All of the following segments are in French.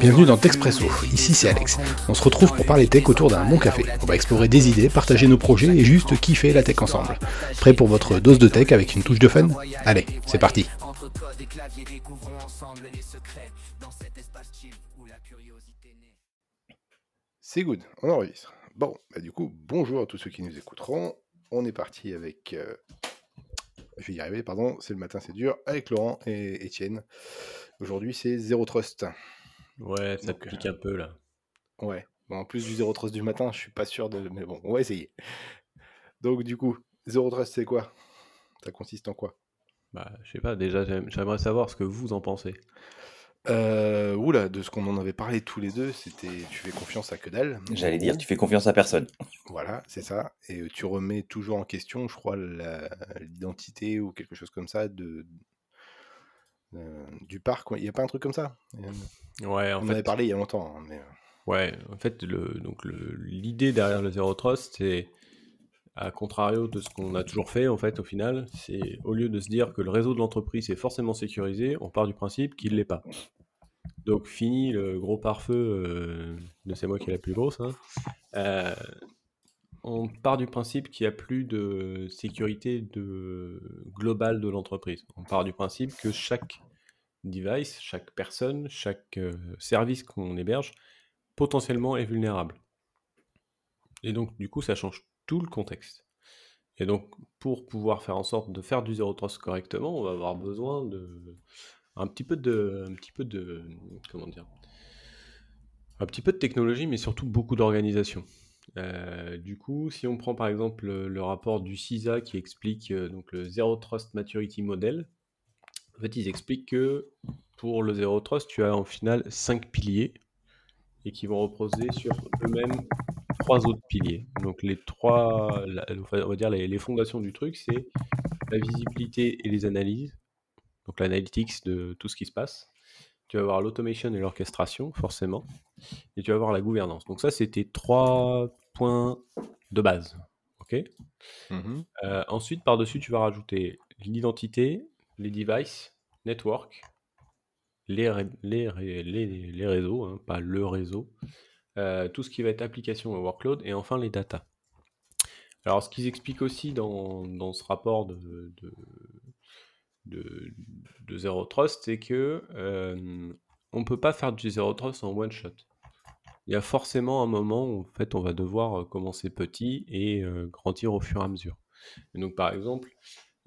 Bienvenue dans Texpresso, ici c'est Alex. On se retrouve pour parler tech autour d'un bon café. On va explorer des idées, partager nos projets et juste kiffer la tech ensemble. Prêt pour votre dose de tech avec une touche de fun? Allez, c'est parti C'est good, on enregistre. Bon, bah du coup, bonjour à tous ceux qui nous écouteront. On est parti avec... Euh, je vais y arriver, pardon, c'est le matin, c'est dur, avec Laurent et Étienne. Aujourd'hui, c'est Zero Trust. Ouais, ça pique un peu là. Ouais. Bon, en plus du Zero Trust du matin, je suis pas sûr de. Mais bon, on va essayer. Donc, du coup, Zero Trust, c'est quoi? Ça consiste en quoi? Bah, je sais pas, déjà, j'aimerais savoir ce que vous en pensez. Euh, oula, de ce qu'on en avait parlé tous les deux, c'était tu fais confiance à que dalle. J'allais dire, tu fais confiance à personne. Voilà, c'est ça. Et tu remets toujours en question, je crois, l'identité ou quelque chose comme ça de, euh, du parc. Il n'y a pas un truc comme ça? Ouais, en On en avait parlé il y a longtemps. Hein, mais... Euh. Ouais, en fait, le, donc l'idée derrière le Zero Trust, c'est à contrario de ce qu'on a toujours fait, en fait, au final, c'est au lieu de se dire que le réseau de l'entreprise est forcément sécurisé, on part du principe qu'il ne l'est pas. Donc, fini le gros pare-feu euh, de c'est moi qui est la plus grosse. Hein. On part du principe qu'il n'y a plus de sécurité globale de l'entreprise. On part du principe que chaque device, chaque personne, chaque euh, service qu'on héberge, potentiellement est vulnérable. Et donc, du coup, ça change tout le contexte. Et donc, pour pouvoir faire en sorte de faire du zero trust correctement, on va avoir besoin de un petit peu de, de, comment dire, un petit peu de technologie, mais surtout beaucoup d'organisation. Euh, du coup, si on prend par exemple le, rapport du CISA qui explique euh, donc le Zero Trust Maturity Model, en fait, ils expliquent que pour le Zero Trust, tu as en final cinq piliers et qui vont reposer sur eux-mêmes trois autres piliers. Donc les trois, on va dire les, fondations du truc, c'est la visibilité et les analyses, donc l'analytics de tout ce qui se passe. Tu vas avoir l'automation et l'orchestration, forcément, et tu vas avoir la gouvernance. Donc ça, c'était trois points de base. Ok? Mmh euh, ensuite, par-dessus, tu vas rajouter l'identité, les devices, network, les, les, les, réseaux, hein, pas le réseau, euh, tout ce qui va être application et workload, et enfin les data. Alors, ce qu'ils expliquent aussi dans, dans, ce rapport de, de, de, Zero Trust, c'est que euh, on ne peut pas faire du Zero Trust en one shot. Il y a forcément un moment où en fait, on va devoir euh, commencer petit et grandir au fur et à mesure. Et donc, par exemple,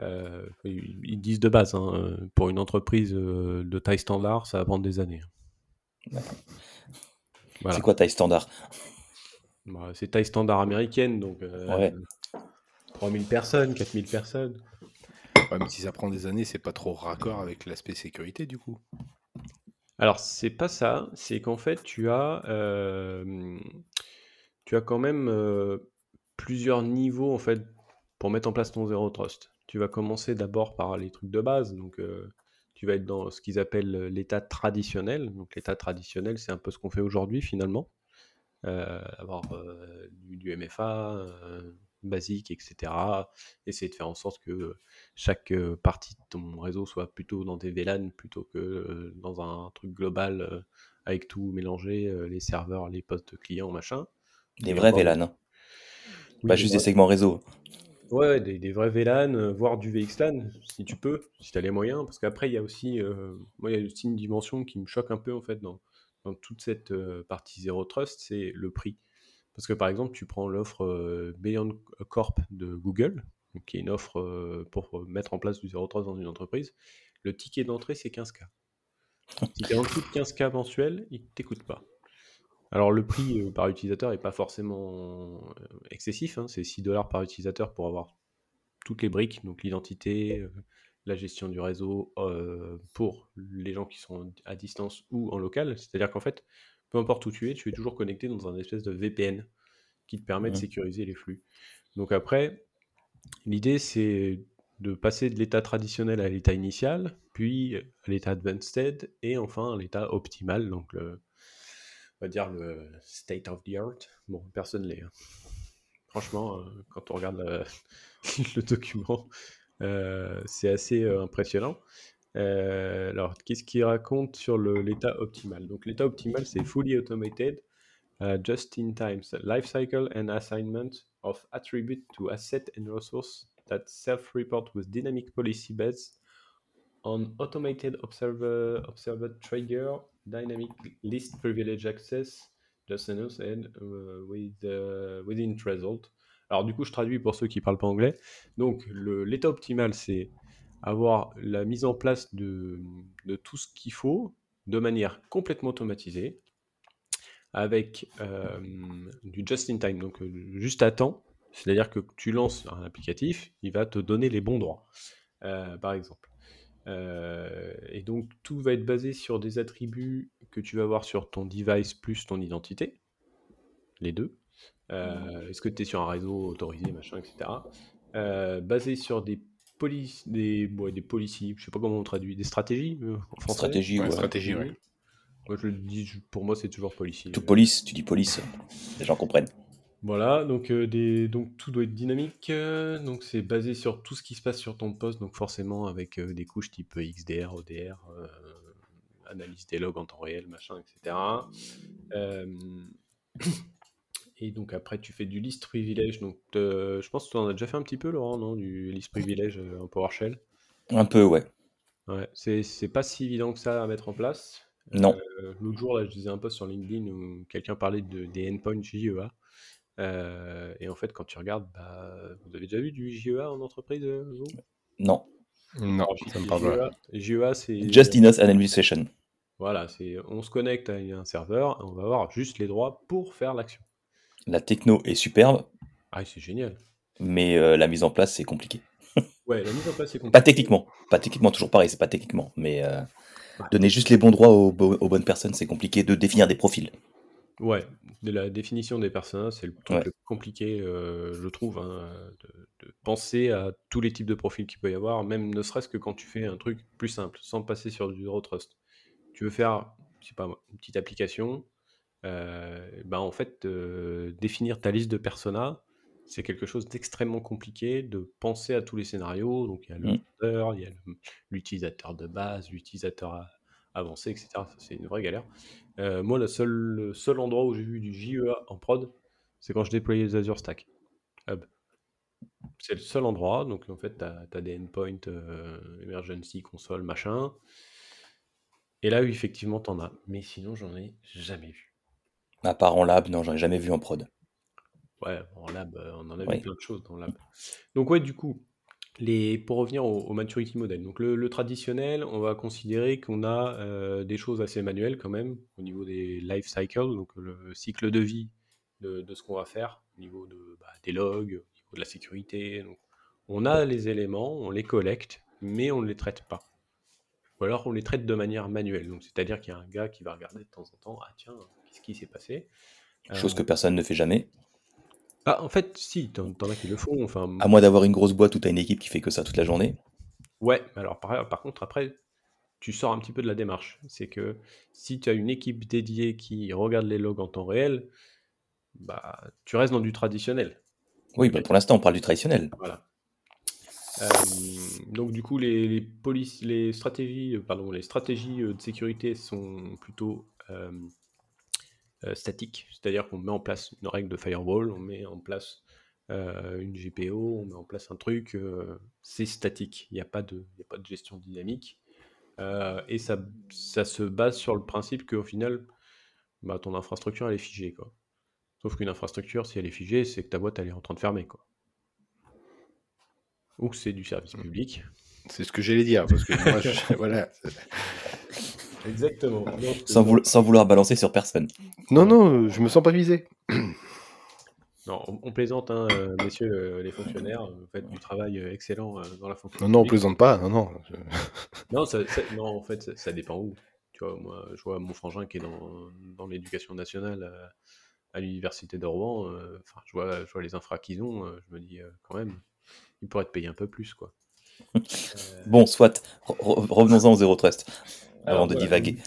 euh, ils disent de base, hein, euh, pour une entreprise euh, de taille standard, ça va prendre des années. C'est quoi taille standard? Bah, C'est taille standard américaine, donc 3000 personnes, 4000 personnes. Ouais, mais si ça prend des années, c'est pas trop raccord avec l'aspect sécurité du coup. Alors, c'est pas ça, c'est qu'en fait, tu as, tu as quand même plusieurs niveaux en fait pour mettre en place ton Zero Trust tu vas commencer d'abord par les trucs de base. Donc, euh, tu vas être dans ce qu'ils appellent euh, l'état traditionnel. Donc, l'état traditionnel, c'est un peu ce qu'on fait aujourd'hui finalement. Euh, avoir du, MFA basique, etc. Essayer de faire en sorte que chaque partie de ton réseau soit plutôt dans des VLAN plutôt que dans un truc global avec tout mélangé, les serveurs, les postes clients, machin. Des vrais VLAN. Hein. pas juste des segments réseau. Ouais, des, vrais VLAN, voire du VXLAN, si tu peux, si tu as les moyens. Parce qu'après, il y a aussi, euh, moi, il y a aussi une dimension qui me choque un peu, en fait, dans, dans toute cette euh, partie Zero Trust, c'est le prix. Parce que, par exemple, tu prends l'offre Beyond Corp de Google, qui est une offre pour mettre en place du Zero Trust dans une entreprise. Le ticket d'entrée, c'est 15K. Si tu es en dessous de 15K mensuel, il ne t'écoute pas. Alors le prix euh, par utilisateur n'est pas forcément euh, excessif, hein, c'est 6 dollars par utilisateur pour avoir toutes les briques, donc l'identité, euh, la gestion du réseau pour les gens qui sont à distance ou en local. C'est-à-dire qu'en fait, peu importe où tu es, tu es toujours connecté dans un espèce de VPN qui te permet de sécuriser les flux. Donc après, l'idée c'est de passer de l'état traditionnel à l'état initial, puis à l'état advanced et enfin à l'état optimal, donc le, on va dire, le state of the art. Bon, personne l'est. Hein. Franchement, euh, quand on regarde le document, euh, c'est assez euh, impressionnant. Euh, alors, qu'est-ce qu'il raconte sur l'état optimal? Donc, l'état optimal, c'est fully automated, uh, just-in-time life cycle and assignment of attribute to asset and resource that self-report with dynamic policy based on automated observer, observer trigger, dynamic list privilege access, just enough and uh, with, uh, within result. Alors du coup, je traduis pour ceux qui parlent pas anglais. Donc l'état optimal, c'est avoir la mise en place de, de tout ce qu'il faut de manière complètement automatisée, avec euh, du just-in-time, donc euh, juste à temps. C'est-à-dire que tu lances un applicatif, il va te donner les bons droits, euh, par exemple. Euh, et donc tout va être basé sur des attributs que tu vas avoir sur ton device plus ton identité, les deux. Euh, Est-ce que tu es sur un réseau autorisé, machin, etc. Euh, basé sur des polices, des, ouais, des policies, je sais pas comment on traduit, des stratégies euh, en français? Stratégie, Ouais, ouais. stratégie, ouais. Moi, je le dis, pour moi, c'est toujours policy. Tout police, tu dis police, les gens comprennent. Voilà, donc, euh, des, donc tout doit être dynamique. euh, donc c'est basé sur tout ce qui se passe sur ton poste, donc forcément avec euh, des couches type XDR, ODR, analyse des logs en temps réel, machin, etc. Et donc après tu fais du list privilege. Donc je pense que tu en as déjà fait un petit peu, Laurent, non, du list privilege euh, en PowerShell? Un peu, ouais. Ouais, c'est pas si évident que ça à mettre en place. Non. Euh, L'autre jour, là, je disais un post sur LinkedIn où quelqu'un parlait de, des endpoints JEA. Euh, et en fait, quand tu regardes, bah, vous avez déjà vu du JEA en entreprise, euh, vous? Non. Non, Alors, ça me parle pas. JEA, JEA, c'est Just enough administration. voilà, c'est on se connecte à un serveur et on va avoir juste les droits pour faire l'action. La techno est superbe, Ah, c'est génial. mais euh, la mise en place, c'est compliqué. Ouais, la mise en place c'est compliqué. Pas techniquement. Pas techniquement, toujours pareil, c'est pas techniquement. Mais euh, donner juste les bons droits aux, bo- aux bonnes personnes, c'est compliqué de définir des profils. Ouais, de la définition des personnages, c'est le truc Ouais. le plus compliqué, euh, je trouve, hein, de, de penser à tous les types de profils qu'il peut y avoir, même ne serait-ce que quand tu fais un truc plus simple, sans passer sur du Zero Trust. Tu veux faire, je sais pas moi, une petite application, euh, ben en fait, euh, définir ta liste de personas, c'est quelque chose d'extrêmement compliqué de penser à tous les scénarios. Donc il y a le Mm. vendeur, il y a l'utilisateur de base, l'utilisateur avancé, etc. C'est une vraie galère. Euh, moi, le seul, le seul endroit où j'ai vu du JEA en prod, c'est quand je déployais les Azure Stack Hub. C'est le seul endroit. Donc, en fait, tu as, des endpoints, euh, emergency, console, machin. Et là, oui, effectivement, tu en as. Mais sinon, j'en ai jamais vu. À part en lab, non, j'en ai jamais vu en prod. Ouais, en lab, euh, on en a plein de choses dans le lab. Donc, ouais, du coup, les, pour revenir au, au maturity model, donc le, le traditionnel, on va considérer qu'on a euh, des choses assez manuelles quand même au niveau des life cycles, donc le cycle de vie de, de ce qu'on va faire, au niveau de, bah, des logs, au niveau de la sécurité. Donc, on a les éléments, on les collecte, mais on ne les traite pas. Ou alors on les traite de manière manuelle. Donc, c'est-à-dire qu'il y a un gars qui va regarder de temps en temps, ah tiens, qu'est-ce qui s'est passé? Chose Euh, que personne ne fait jamais. Ah, en fait, si, t'en t'en as qui le font. Enfin, À moins d'avoir une grosse boîte où tu as une équipe qui fait que ça toute la journée. ouais, mais alors par, par contre, après, tu sors un petit peu de la démarche. C'est que si tu as une équipe dédiée qui regarde les logs en temps réel, bah, tu restes dans du traditionnel. Oui, bah, pour l'instant, on parle du traditionnel. Voilà. Euh, donc du coup, les, les, stratégies, euh, pardon, les stratégies euh, de sécurité sont plutôt euh, euh, statiques, c'est-à-dire qu'on met en place une règle de firewall, on met en place euh, une GPO, on met en place un truc, euh, c'est statique, il n'y a, pas de- y a pas de gestion dynamique, et ça, ça se base sur le principe qu'au final, bah, ton infrastructure elle est figée, quoi. Sauf qu'une infrastructure, si elle est figée, c'est que ta boîte elle est en train de fermer, quoi. Ou que c'est du service public. C'est ce que j'allais dire, parce que moi, je- voilà. Exactement. Sans, voul- sans vouloir balancer sur personne. Non, non, je me sens pas visé. Non, on, on plaisante, hein, euh, messieurs euh, les fonctionnaires, vous faites du travail euh, excellent euh, dans la fonction Non, non, on plaisante pas. Non, non. je- Non, ça- ça- non, en fait, ça, ça dépend où. Tu vois, moi, je vois mon frangin qui est dans, dans l'éducation nationale euh, à l'université de Rouen. Enfin, je vois, je vois les infras qu'ils ont. je me dis quand même, ils pourraient te payer un peu plus, quoi. Euh, Bon, soit. Re- re- Revenons-en au zéro trust. Alors, Avant de voilà, divaguer.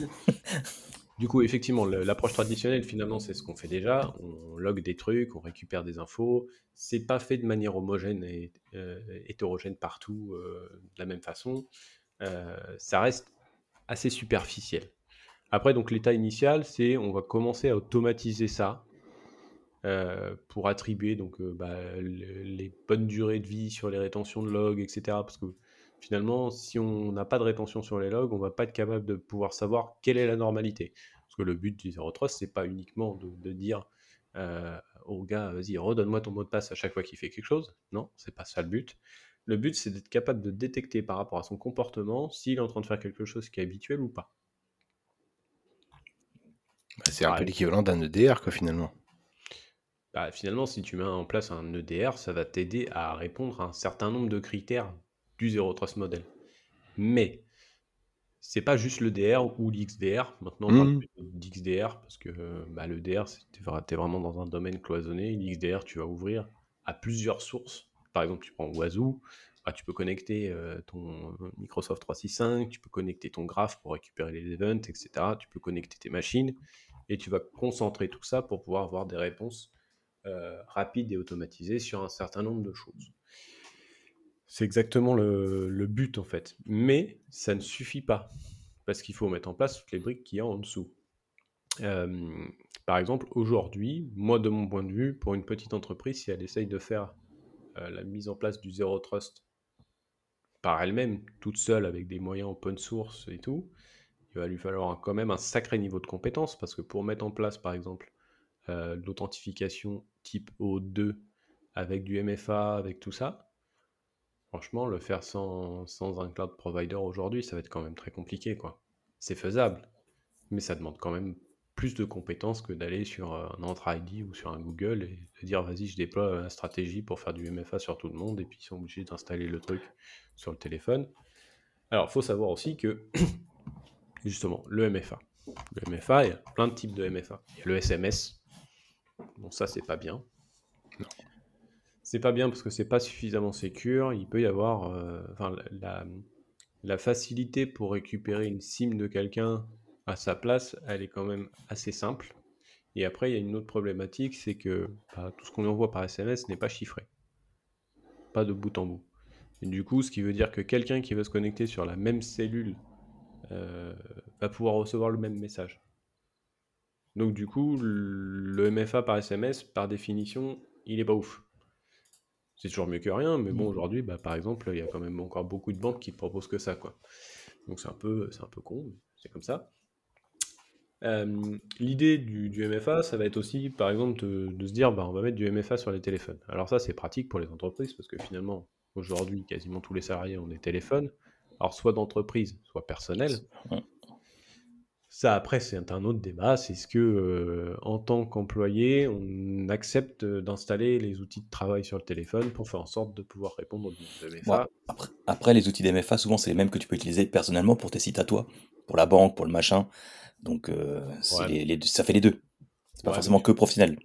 du coup- effectivement, l'approche traditionnelle, finalement, c'est ce qu'on fait déjà. On log des trucs, on récupère des infos. C'est pas fait de manière homogène et euh, hétérogène partout euh, de la même façon. euh, ça reste assez superficiel. Après, donc l'état initial, c'est on va commencer à automatiser ça pour attribuer donc bah, les bonnes durées de vie sur les rétentions de logs, etc. Parce que finalement, si on n'a pas de rétention sur les logs, on va pas être capable de pouvoir savoir quelle est la normalité. Parce que le but du Zero Trust, c'est pas uniquement de, dire au gars, vas-y, redonne-moi ton mot de passe à chaque fois qu'il fait quelque chose. Non, c'est pas ça le but. Le but, c'est d'être capable de détecter par rapport à son comportement s'il est en train de faire quelque chose qui est habituel ou pas. Bah, c'est un peu l'équivalent d'un EDR, quoi, finalement. Bah, finalement, si tu mets en place un EDR, ça va t'aider à répondre à un certain nombre de critères du Zero Trust Model. Mais c'est pas juste le DR ou l'XDR. Maintenant, on parle mmh. d'XDR parce que bah, le DR, tu es vraiment dans un domaine cloisonné. L'XDR, tu vas ouvrir à plusieurs sources. Par exemple, tu prends Wazoo, bah, tu peux connecter euh, ton Microsoft 365, tu peux connecter ton graph pour récupérer les events, etc. Tu peux connecter tes machines et tu vas concentrer tout ça pour pouvoir avoir des réponses euh, rapides et automatisées sur un certain nombre de choses. C'est exactement le, but en fait. Mais ça ne suffit pas. Parce qu'il faut mettre en place toutes les briques qu'il y a en dessous. par exemple, aujourd'hui, moi de mon point de vue, pour une petite entreprise, si elle essaye de faire euh, la mise en place du Zero Trust par elle-même, toute seule, avec des moyens open source et tout, il va lui falloir quand même un sacré niveau de compétence, parce que pour mettre en place, par exemple, euh, l'authentification type O2 avec du MFA, avec tout ça, Franchement, le faire sans, un cloud provider aujourd'hui, ça va être quand même très compliqué, quoi. C'est faisable, mais ça demande quand même plus de compétences que d'aller sur un Entra ID ou sur un Google et de dire vas-y, je déploie la stratégie pour faire du MFA sur tout le monde et puis ils sont obligés d'installer le truc sur le téléphone. Alors, il faut savoir aussi que, justement, le MFA. Le MFA, il y a plein de types de MFA. Il y le SMS. Bon, ça, c'est pas bien. C'est pas bien parce que c'est pas suffisamment sécure. Il peut y avoir euh, la, facilité pour récupérer une SIM de quelqu'un à sa place, elle est quand même assez simple. Et après, il y a une autre problématique, c'est que bah, tout ce qu'on envoie par SMS n'est pas chiffré. Pas de bout en bout. Et du coup, ce qui veut dire que quelqu'un qui veut se connecter sur la même cellule euh, va pouvoir recevoir le même message. Donc du coup, le MFA par SMS, par définition, il est pas ouf. C'est toujours mieux que rien, mais bon, mmh. aujourd'hui, bah, par exemple, il y a quand même encore beaucoup de banques qui ne proposent que ça, quoi. Donc c'est un peu, c'est un peu con, c'est comme ça. L'idée du, MFA, ça va être aussi, par exemple, de, se dire, bah, on va mettre du MFA sur les téléphones. Alors ça, c'est pratique pour les entreprises, parce que finalement, aujourd'hui, quasiment tous les salariés ont des téléphones, alors soit d'entreprise, soit personnel. Ça, après, c'est un autre débat. C'est ce que, euh, en tant qu'employé, on accepte d'installer les outils de travail sur le téléphone pour faire en sorte de pouvoir répondre aux MFA. après, les outils d'MFA, souvent, c'est les mêmes que tu peux utiliser personnellement pour tes sites à toi, pour la banque, pour le machin. Donc, euh, les, ça fait les deux. C'est pas forcément que professionnel.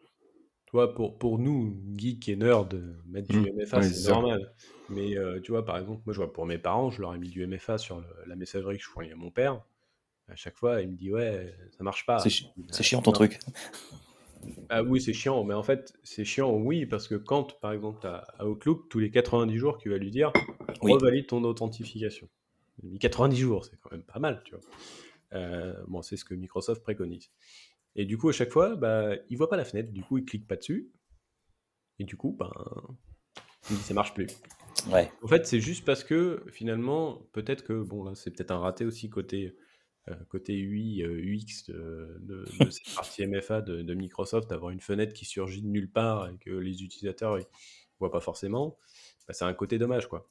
Toi, pour, pour nous, geeks et nerds, mettre du MFA, mmh. c'est normal. Mais euh, tu vois, par exemple, moi, je vois pour mes parents, je leur ai mis du MFA sur la messagerie que je fournis à mon père à chaque fois, il me dit ouais, ça marche pas. C'est chiant ton truc. Ah oui, c'est chiant, mais en fait, c'est chiant, oui, parce que quand, par exemple, à Outlook, tous les 90 jours, tu vas lui dire revalide ton authentification. 90 jours, c'est quand même pas mal, tu vois. Euh, bon, c'est ce que Microsoft préconise. Et du coup, à chaque fois, bah, il voit pas la fenêtre, du coup, il clique pas dessus. Et du coup, ben, il dit ça marche plus. Ouais. En fait, c'est juste parce que finalement, peut-être que, bon, là, c'est peut-être un raté aussi côté côté UI, UX euh, de, cette partie MFA de, Microsoft, d'avoir une fenêtre qui surgit de nulle part et que les utilisateurs ne voient pas forcément, bah, c'est un côté dommage. quoi.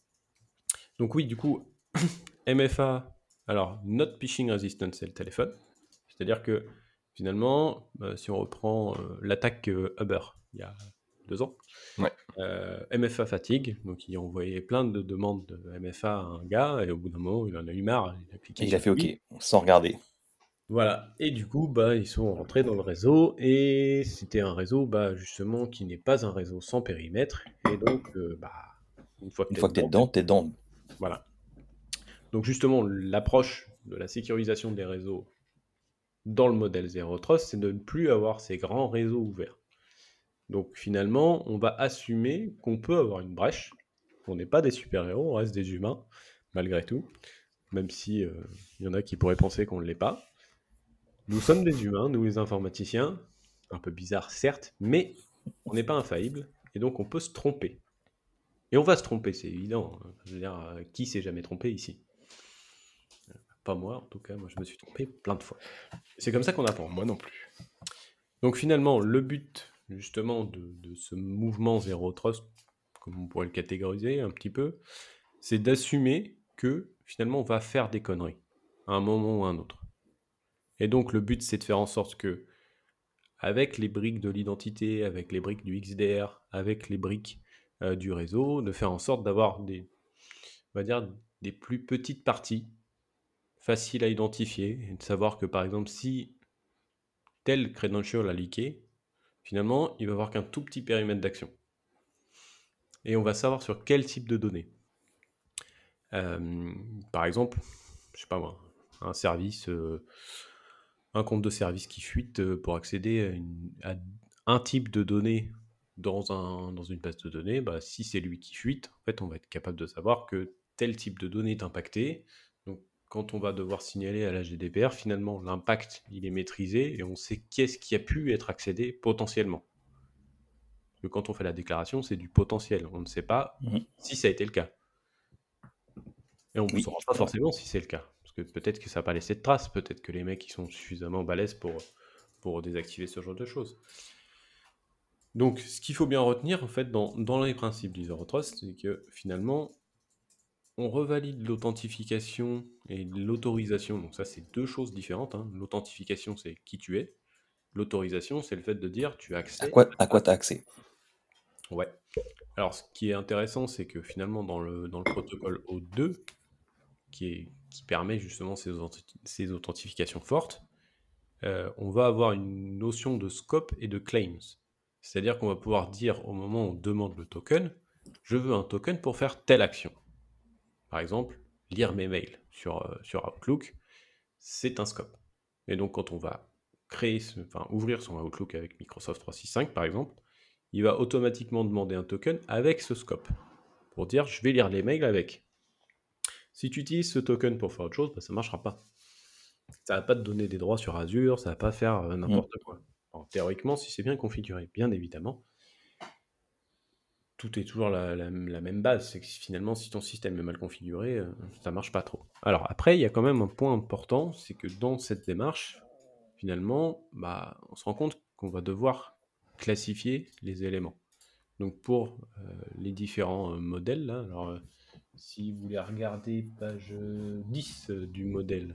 Donc oui, du coup, MFA, alors not phishing resistant, c'est le téléphone. C'est-à-dire que finalement, bah, si on reprend euh, l'attaque Uber il y a deux ans, euh, MFA fatigue, donc il a envoyé plein de demandes de MFA à un gars, et au bout d'un moment, il en a eu marre, il a cliqué. il a fait OK, sans regarder. Voilà, et du coup, bah, ils sont rentrés dans le réseau, et c'était un réseau, bah, justement, qui n'est pas un réseau sans périmètre, et donc, euh, bah, une fois que tu es dedans, tu es dedans. Voilà. Donc justement, l'approche de la sécurisation des réseaux dans le modèle Zero Trust, c'est de ne plus avoir ces grands réseaux ouverts. Donc finalement, on va assumer qu'on peut avoir une brèche, qu'on n'est pas des super-héros, on reste des humains, malgré tout. même si il y en a qui pourraient penser qu'on ne l'est pas. Nous sommes des humains, nous les informaticiens, un peu bizarre certes, mais on n'est pas infaillible, et donc on peut se tromper. Et on va se tromper, c'est évident. Hein. Je veux dire, euh, qui s'est jamais trompé ici? Pas moi, en tout cas, moi je me suis trompé plein de fois. C'est comme ça qu'on apprend. Moi non plus. Donc finalement, le but justement de, ce mouvement Zero Trust, comme on pourrait le catégoriser un petit peu, c'est d'assumer que finalement on va faire des conneries à un moment ou à un autre. Et donc le but c'est de faire en sorte que avec les briques de l'identité, avec les briques du XDR, avec les briques euh, du réseau, de faire en sorte d'avoir des, on va dire, des plus petites parties faciles à identifier et de savoir que par exemple si tel credential a leaké, finalement il va avoir qu'un tout petit périmètre d'action. Et on va savoir sur quel type de données. Euh, par exemple, je sais pas moi, un service, euh, un compte de service qui fuite pour accéder à un type de données dans, un, dans une base de données, bah, si c'est lui qui fuite, en fait, on va être capable de savoir que tel type de données est impacté. Quand on va devoir signaler à la GDPR, finalement, l'impact, il est maîtrisé et on sait qu'est-ce qui a pu être accédé potentiellement. Parce que quand on fait la déclaration, c'est du potentiel. On ne sait pas mmh si ça a été le cas. Et on ne saura pas forcément si c'est le cas. Parce que peut-être que ça n'a pas laissé de traces. Peut-être que les mecs, ils sont suffisamment balèzes pour, pour désactiver ce genre de choses. Donc, ce qu'il faut bien retenir, en fait, dans, les principes du Zero Trust, c'est que finalement, on revalide l'authentification et l'autorisation. Donc ça, c'est deux choses différentes. Hein. L'authentification, c'est qui tu es. L'autorisation, c'est le fait de dire tu as accès. À quoi à quoi tu as accès Ouais. Alors, ce qui est intéressant, c'est que finalement, dans le, dans le protocole O2, qui, est, qui permet justement ces, ces authentifications fortes, euh, on va avoir une notion de scope et de claims. C'est-à-dire qu'on va pouvoir dire au moment où on demande le token, je veux un token pour faire telle action. Par exemple, lire mes mails sur, euh, sur Outlook, c'est un scope. Et donc quand on va créer, enfin, ouvrir son Outlook avec Microsoft 365 par exemple, il va automatiquement demander un token avec ce scope pour dire je vais lire les mails avec. Si tu utilises ce token pour faire autre chose, bah, ça ne marchera pas. Ça ne va pas te donner des droits sur Azure, ça ne va pas faire euh, n'importe mmh. quoi théoriquement, si c'est bien configuré, bien évidemment, tout est toujours la, même base. C'est que finalement, si ton système est mal configuré, euh, ça marche pas trop. Alors après, il y a quand même un point important, c'est que dans cette démarche, finalement, bah, on se rend compte qu'on va devoir classifier les éléments. Donc pour euh, les différents euh, modèles, alors si vous voulez regarder page 10 du modèle,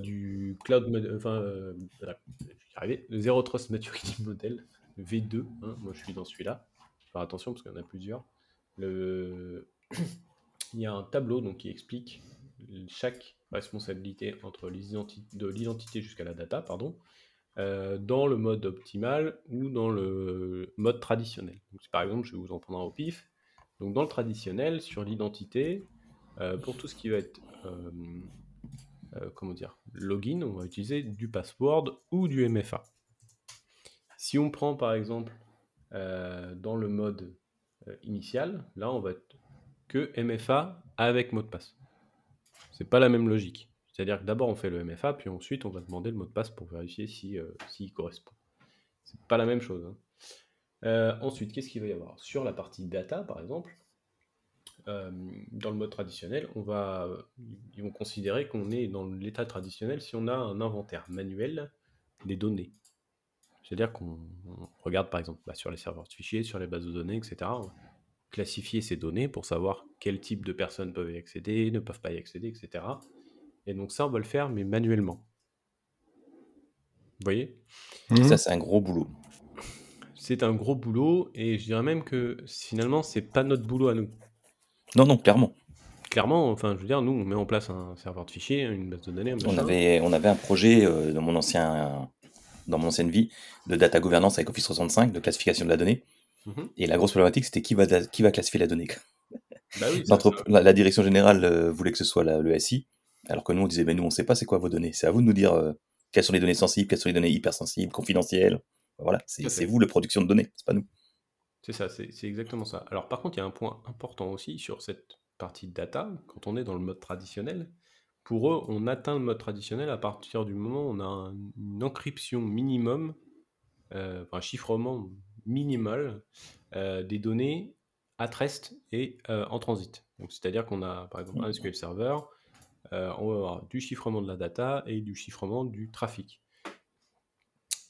du cloud, enfin, le Zero Trust Maturity Model, V2, hein, moi je suis dans celui-là. Attention parce qu'il y en a plusieurs. Il y a un tableau donc, qui explique chaque responsabilité entre de l'identité jusqu'à la data, pardon, euh, dans le mode optimal ou dans le mode traditionnel. par exemple, je vais vous en prendre un au pif. Donc, dans le traditionnel, sur l'identité, euh, pour tout ce qui va être euh, comment dire, login, on va utiliser du password ou du MFA. Si on prend par exemple dans le mode euh, initial, là on va être que MFA avec mot de passe. C'est pas la même logique. C'est-à-dire que d'abord on fait le MFA, puis ensuite on va demander le mot de passe pour vérifier s'il si, correspond. C'est pas la même chose. Hein. ensuite, qu'est-ce qu'il va y avoir? Sur la partie data, par exemple, euh, dans le mode traditionnel, on va, ils vont considérer qu'on est dans l'état traditionnel si on a un inventaire manuel des données. C'est-à-dire qu'on regarde par exemple bah, sur les serveurs de fichiers, sur les bases de données, etc. Classifier ces données pour savoir quel type de personnes peuvent y accéder, ne peuvent pas y accéder, etc. Et donc ça, on va le faire, mais manuellement. Vous voyez? Ça, c'est un gros boulot. C'est un gros boulot, et je dirais même que finalement, c'est pas notre boulot à nous. Non, non, clairement. Clairement, enfin, je veux dire, nous, on met en place un serveur de fichiers, une base de données. On avait, on avait un projet euh, dans, mon ancien, dans mon ancienne vie de data governance avec Office 365, de classification de la donnée. Mhm. Et la grosse problématique, c'était qui va, qui va classifier la donnée. Bah la, direction générale euh, voulait que ce soit le SI, alors que nous, on disait, mais nous, on ne sait pas c'est quoi vos données. C'est à vous de nous dire euh, quelles sont les données sensibles, quelles sont les données hypersensibles, confidentielles. Voilà, c'est vous la production de données, c'est pas nous. C'est ça, c'est exactement ça. Alors par contre, il y a un point important aussi sur cette partie de data, quand on est dans le mode traditionnel, pour eux, on atteint le mode traditionnel à partir du moment où on a une encryption minimum, euh, un chiffrement minimal euh, des données à rest et euh, en transit. c'est-à-dire qu'on a par exemple un SQL Server, on va avoir du chiffrement de la data et du chiffrement du trafic.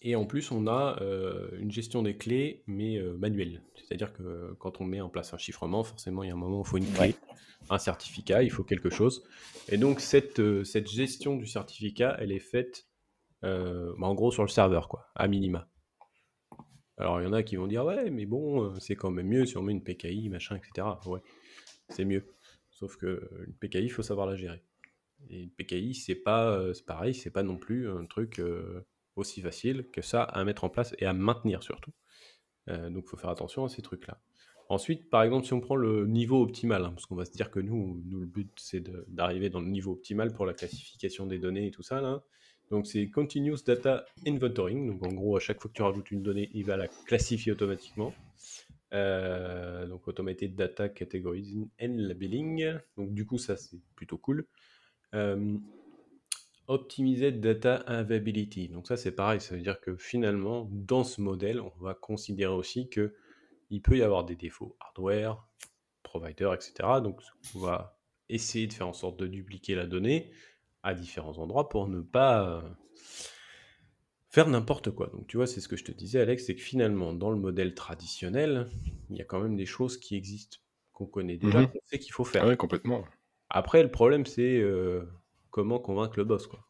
Et en plus, on a une gestion des clés, mais manuelle. C'est-à-dire que quand on met en place un chiffrement, forcément, il y a un moment où il faut une clé, un certificat, il faut quelque chose. Et donc, cette, cette gestion du certificat, elle est faite, bah, en gros, sur le serveur, quoi, à minima. Alors, il y en a qui vont dire, ouais, mais bon, c'est quand même mieux si on met une PKI, machin, etc. Ouais, c'est mieux. Sauf que une PKI, il faut savoir la gérer. Et une PKI, c'est pas, c'est pareil, c'est pas non plus un truc aussi facile que ça à mettre en place et à maintenir surtout. Euh, donc il faut faire attention à ces trucs-là. Ensuite, par exemple, si on prend le niveau optimal, hein, parce qu'on va se dire que nous, nous le but c'est d'arriver dans le niveau optimal pour la classification des données et tout ça, là. Donc c'est Continuous Data Inventorying. Donc en gros, à chaque fois que tu rajoutes une donnée, il va la classifier automatiquement. Euh, donc Automated Data Categorizing and Labeling. Donc du coup, ça c'est plutôt cool. Euh, Optimiser Data Availability. Donc ça c'est pareil, ça veut dire que finalement dans ce modèle, on va considérer aussi que il peut y avoir des défauts hardware, provider, etc. Donc on va essayer de faire en sorte de dupliquer la donnée à différents endroits pour ne pas euh, faire n'importe quoi. Donc tu vois, c'est ce que je te disais Alex, c'est que finalement dans le modèle traditionnel, il y a quand même des choses qui existent, qu'on connaît déjà, mmh qu'on sait qu'il faut faire. Ah oui, complètement. Après le problème c'est euh, comment convaincre le boss, quoi.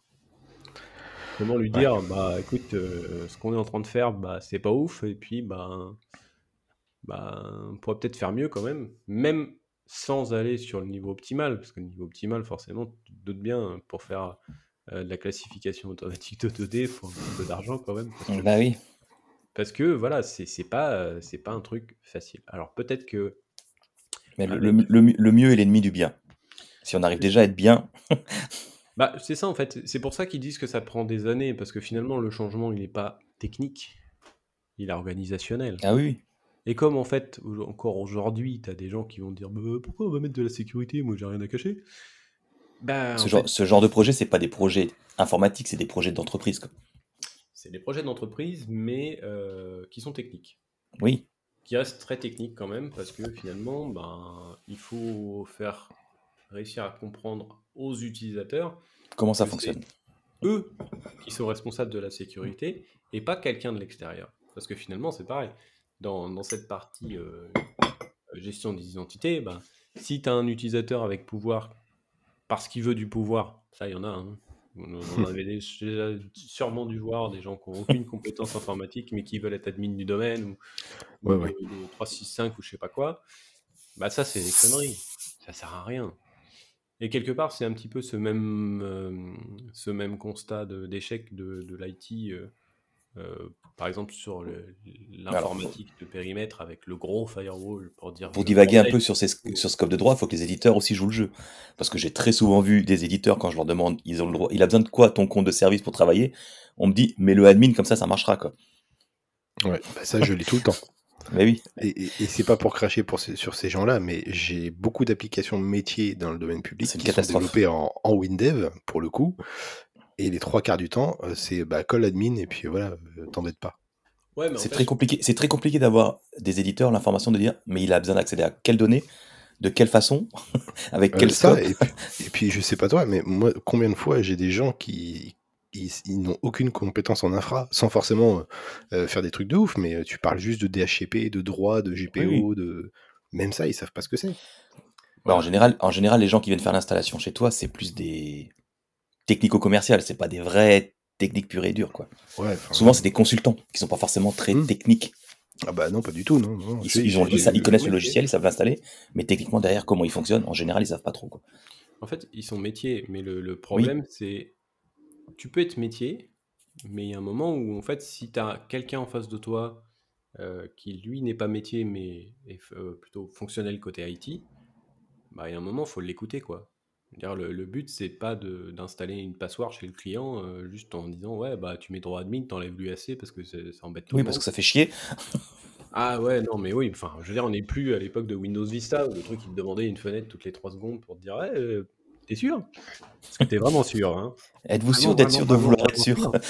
Comment lui dire, bah écoute, euh, ce qu'on est en train de faire, bah c'est pas ouf, et puis bah, bah on pourrait peut-être faire mieux quand même, même sans aller sur le niveau optimal, parce que le niveau optimal, forcément, tu te doutes bien, pour faire euh, de la classification automatique de 2D, il faut un peu d'argent quand même. Parce que, bah oui. Parce que voilà, c'est pas, euh, c'est pas un truc facile. Alors peut-être que. Mais le, le mieux est l'ennemi du bien. Si on arrive déjà à être bien. Bah, c'est ça en fait. C'est pour ça qu'ils disent que ça prend des années, parce que finalement, le changement, il n'est pas technique, il est organisationnel. Ah oui. Et comme en fait, encore aujourd'hui, tu as des gens qui vont dire bah, pourquoi on va mettre de la sécurité? Moi, j'ai rien à cacher. Bah, ce, genre, ce, genre, de projet, c'est pas des projets informatiques, c'est des projets d'entreprise. C'est des projets d'entreprise, mais euh, qui sont techniques. Oui. Qui restent très techniques quand même, parce que finalement, ben, il faut faire réussir à comprendre aux utilisateurs comment ça fonctionne. Eux qui sont responsables de la sécurité et pas quelqu'un de l'extérieur. Parce que finalement, c'est pareil. Dans, dans, cette partie euh, gestion des identités, ben, si tu as un utilisateur avec pouvoir parce qu'il veut du pouvoir, ça, il y en a. Hein. On, avait déjà sûrement dû voir des gens qui n'ont aucune compétence informatique mais qui veulent être admin du domaine ou, ouais, 365 ou je sais pas quoi. Bah ça, c'est des conneries. Ça sert à rien. Et quelque part, c'est un petit peu ce même, euh, ce même constat d'échec de, de l'IT, euh, euh, par exemple sur l'informatique de périmètre avec le gros firewall pour dire. Pour divaguer un peu sur, ces, sur scope de droit, il faut que les éditeurs aussi jouent le jeu. Parce que j'ai très souvent vu des éditeurs, quand je leur demande, ils ont le droit, il a besoin de quoi ton compte de service pour travailler? On me dit, mais le admin, comme ça, ça marchera. Quoi. Ouais, bah ça, je lis tout le temps. Mais oui. Et, c'est pas pour cracher pour sur ces gens-là, mais j'ai beaucoup d'applications métiers dans le domaine public qui sont développées en, en WinDev, pour le coup. Et les trois quarts du temps, euh, c'est bah, call admin et puis voilà, euh, t'embête pas. Ouais, c'est très compliqué. C'est très compliqué d'avoir des éditeurs l'information de dire, mais il a besoin d'accéder à quelles données, de quelle façon, avec euh, quel ça, et puis, et puis, je sais pas toi, mais moi, combien de fois j'ai des gens qui, ils, n'ont aucune compétence en infra, sans forcément euh, faire des trucs de ouf, mais euh, tu parles juste de DHCP, de droit, de GPO, de même ça, ils savent pas ce que c'est. Bah, en, général, en général, les gens qui viennent faire l'installation chez toi, c'est plus des technico-commerciales, c'est pas des vrais techniques pures et dures. Quoi. Souvent, c'est des consultants qui sont pas forcément très mmh. techniques. Ah bah non, pas du tout. Non, Ils, ont, ils, connaissent le logiciel, ils savent l'installer, mais techniquement derrière comment il fonctionne, en général, ils savent pas trop. Quoi. En fait, ils sont métiers, mais le, problème, c'est tu peux être métier, mais il y a un moment où, en fait, si tu as quelqu'un en face de toi euh, qui, lui, n'est pas métier, mais est euh, plutôt fonctionnel côté IT, bah, il y a un moment, il faut l'écouter, quoi. Le, le, but, c'est pas d'installer une passoire chez le client euh, juste en disant ouais bah tu mets droit admin, t'enlèves l'UAC parce que ça embête tout Oui, parce que ça fait chier. Ah ouais, non, mais oui, enfin, je veux dire, on n'est plus à l'époque de Windows Vista où le truc il te demandait une fenêtre toutes les 3 secondes pour te dire «Ouais, t'es sûr?» Que t'es vraiment sûr, hein? Êtes-vous sûr d'être sûr de vouloir être sûr?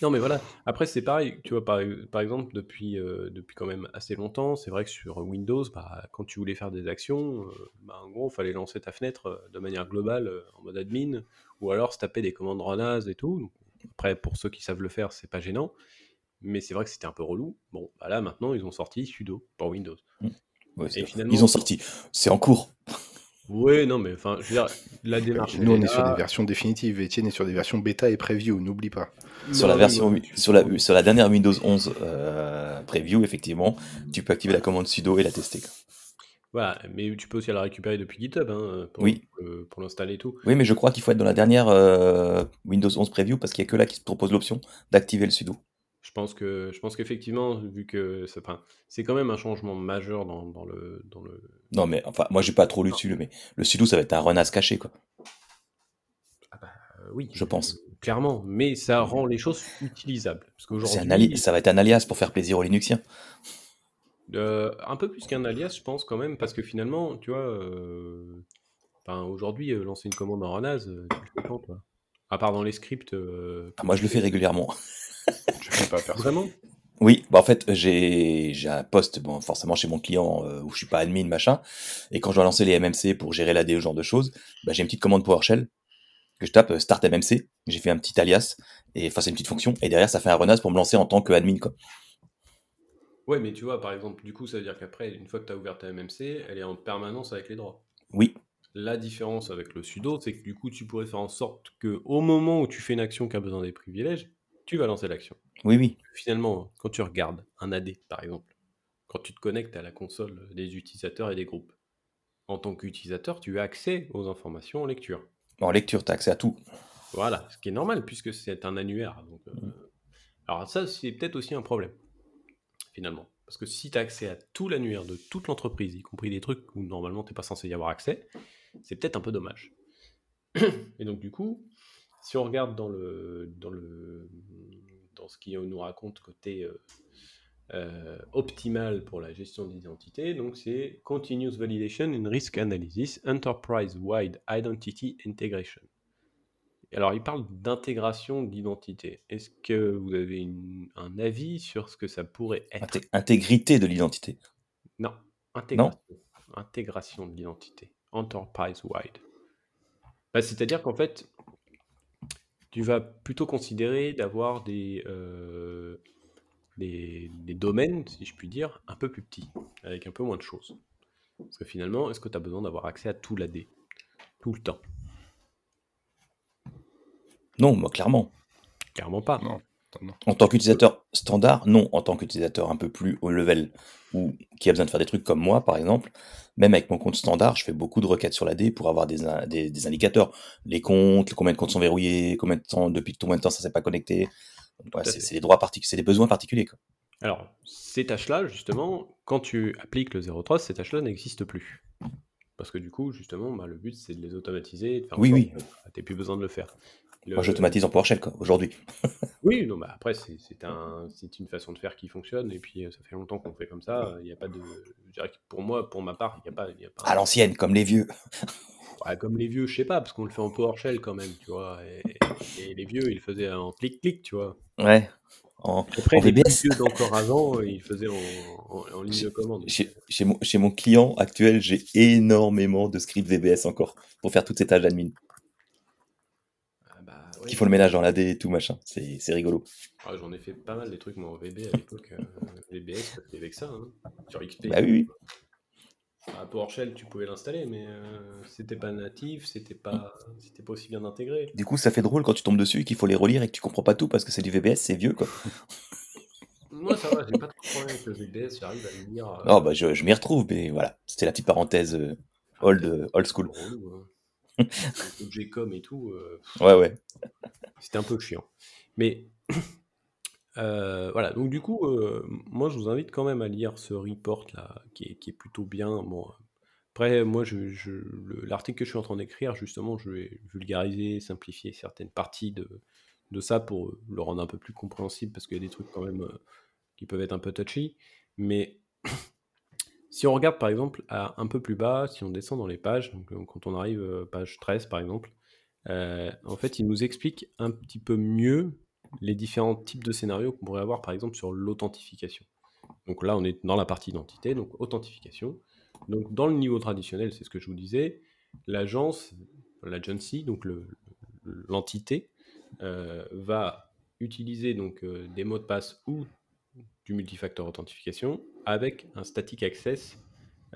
Non, mais voilà. Après, c'est pareil, tu vois, par, par exemple, depuis, euh, depuis quand même assez longtemps, c'est vrai que sur Windows, bah, quand tu voulais faire des actions, euh, bah, en gros, il fallait lancer ta fenêtre euh, de manière globale en mode admin, ou alors se taper des commandes run et tout. après, pour ceux qui savent le faire, c'est pas gênant, mais c'est vrai que c'était un peu relou. Bon, bah là, maintenant, ils ont sorti sudo pour Windows. Mmh. Ils ont sorti, c'est en cours. Oui, non, mais enfin, je veux dire, la démarche. Nous, on est sur des versions définitives. Etienne est sur des versions bêta et preview, n'oublie pas. Sur la version, sur la, sur la dernière Windows 11 euh, preview, effectivement, tu peux activer la commande sudo et la tester. Voilà, mais tu peux aussi la récupérer depuis GitHub hein, pour, oui. pour l'installer et tout. Oui, mais je crois qu'il faut être dans la dernière euh, Windows 11 preview parce qu'il n'y a que là qui te propose l'option d'activer le sudo. Je pense que je pense qu'effectivement, vu que c'est quand même un changement majeur dans, le, dans le. Non, mais enfin, moi j'ai pas trop lu dessus, mais le sudo ça va être un renas caché, quoi. Ah bah, euh, oui, je pense. Euh, clairement, mais ça rend les choses utilisables. Parce qu'aujourd'hui. Ça va être un alias pour faire plaisir aux Linuxiens. Euh, un peu plus qu'un alias, je pense quand même, parce que finalement, tu vois, aujourd'hui, lancer une commande en renas, tu le fais quand, toi? À part dans les scripts. Ah, moi, je le fais régulièrement. Je fais pas faire Vraiment? Oui, bah en fait, j'ai un poste, bon, forcément chez mon client euh, où je suis pas admin, machin. Et quand je dois lancer les MMC pour gérer l'AD, ce genre de choses, bah, j'ai une petite commande PowerShell que je tape euh, Start MMC. J'ai fait un petit alias et enfin c'est une petite fonction. Et derrière, ça fait un renaz pour me lancer en tant que admin, quoi. Ouais, mais tu vois, par exemple, du coup, ça veut dire qu'après, une fois que tu as ouvert ta MMC, elle est en permanence avec les droits. Oui. La différence avec le sudo, c'est que du coup, tu pourrais faire en sorte que au moment où tu fais une action qui a besoin des privilèges, tu vas lancer l'action. Oui, oui. Finalement, quand tu regardes un AD, par exemple, quand tu te connectes à la console des utilisateurs et des groupes, en tant qu'utilisateur, tu as accès aux informations en lecture. En lecture, tu as accès à tout. Voilà, ce qui est normal puisque c'est un annuaire. Euh, mm. Alors ça, c'est peut-être aussi un problème, finalement. Parce que si tu as accès à tout l'annuaire de toute l'entreprise, y compris des trucs où normalement tu n'es pas censé y avoir accès, c'est peut-être un peu dommage. Et donc du coup, si on regarde dans le, dans le, dans ce qui nous raconte côté euh, euh, optimal pour la gestion d'identité, donc c'est Continuous Validation in Risk Analysis, Enterprise-Wide Identity Integration. Alors, il parle d'intégration d'identité. Est-ce que vous avez un avis sur ce que ça pourrait être? Intégrité de l'identité. Non, intégration. Intégration de l'identité. Enterprise-wide. Bah, c'est-à-dire qu'en fait, tu vas plutôt considérer d'avoir euh, des, des, domaines, si je puis dire, un peu plus petits, avec un peu moins de choses. Parce que finalement, est-ce que tu as besoin d'avoir accès à tout l'AD Tout le temps? Non, moi, clairement. Clairement pas. Non. En tant qu'utilisateur standard, non. En tant qu'utilisateur un peu plus haut level, ou qui a besoin de faire des trucs comme moi, par exemple, même avec mon compte standard, je fais beaucoup de requêtes sur l'AD pour avoir des, des, indicateurs. Les comptes, combien de comptes sont verrouillés, combien de temps, depuis combien de temps ça s'est pas connecté. c'est des droits particuliers, c'est des besoins particuliers. Quoi. Alors, ces tâches-là, justement, quand tu appliques le 0.3, ces tâches-là n'existent plus. Parce que du coup, justement, bah, le but, c'est de les automatiser. oui, oui. Tu n'as plus besoin de le faire. Moi, j'automatise en PowerShell, aujourd'hui. oui, non, bah après, c'est un, une façon de faire qui fonctionne, et puis euh, ça fait longtemps qu'on fait comme ça. Il n'y a pas de. Je dirais que pour moi, pour ma part, il n'y a pas. Y a pas à l'ancienne, comme les vieux. comme les vieux, je sais pas, parce qu'on le fait en PowerShell quand même, tu vois. Et, les vieux, ils le faisaient en clic-clic, tu vois. Ouais. En, Après, les vieux d'encore avant, ils le faisaient en, en, ligne de commande. Chez, chez, mon, chez mon client actuel, j'ai énormément de scripts VBS encore pour faire toutes ces tâches d'admin qui font le ménage dans l'AD et tout, machin. C'est rigolo. Ah, J'en ai fait pas mal des trucs, moi, en VB à l'époque. VBS, c'était avec ça, hein, sur XP. Bah oui, oui. À PowerShell, tu pouvais l'installer, mais euh, c'était pas natif, c'était pas, c'était pas aussi bien intégré. Du coup, ça fait drôle quand tu tombes dessus et qu'il faut les relire et que tu comprends pas tout parce que c'est du VBS, c'est vieux, quoi. Moi, ça va, j'ai pas trop de problème avec le VBS, j'arrive à le lire. Euh... Oh, bah, je, je m'y retrouve, mais voilà, c'était la petite parenthèse euh, old, euh, old school. Hein. G-com et tout. Euh, ouais, ouais. C'était un peu chiant. Mais euh, voilà, donc du coup, euh, moi je vous invite quand même à lire ce report là, qui est, qui est plutôt bien. Bon, après, moi, je, je l'article que je suis en train d'écrire, justement, je vais vulgariser, simplifier certaines parties de, de ça pour le rendre un peu plus compréhensible parce qu'il y a des trucs quand même qui peuvent être un peu touchy, mais si on regarde par exemple un peu plus bas, si on descend dans les pages, donc, quand on arrive page 13 par exemple, en fait, il nous explique un petit peu mieux les différents types de scénarios qu'on pourrait avoir par exemple sur l'authentification. Donc là, on est dans la partie identité, donc authentification. Donc dans le niveau traditionnel, c'est ce que je vous disais, l'agence, l'agency, donc l'entité, euh, va utiliser donc euh, des mots de passe ou du multifacteur authentification avec un static access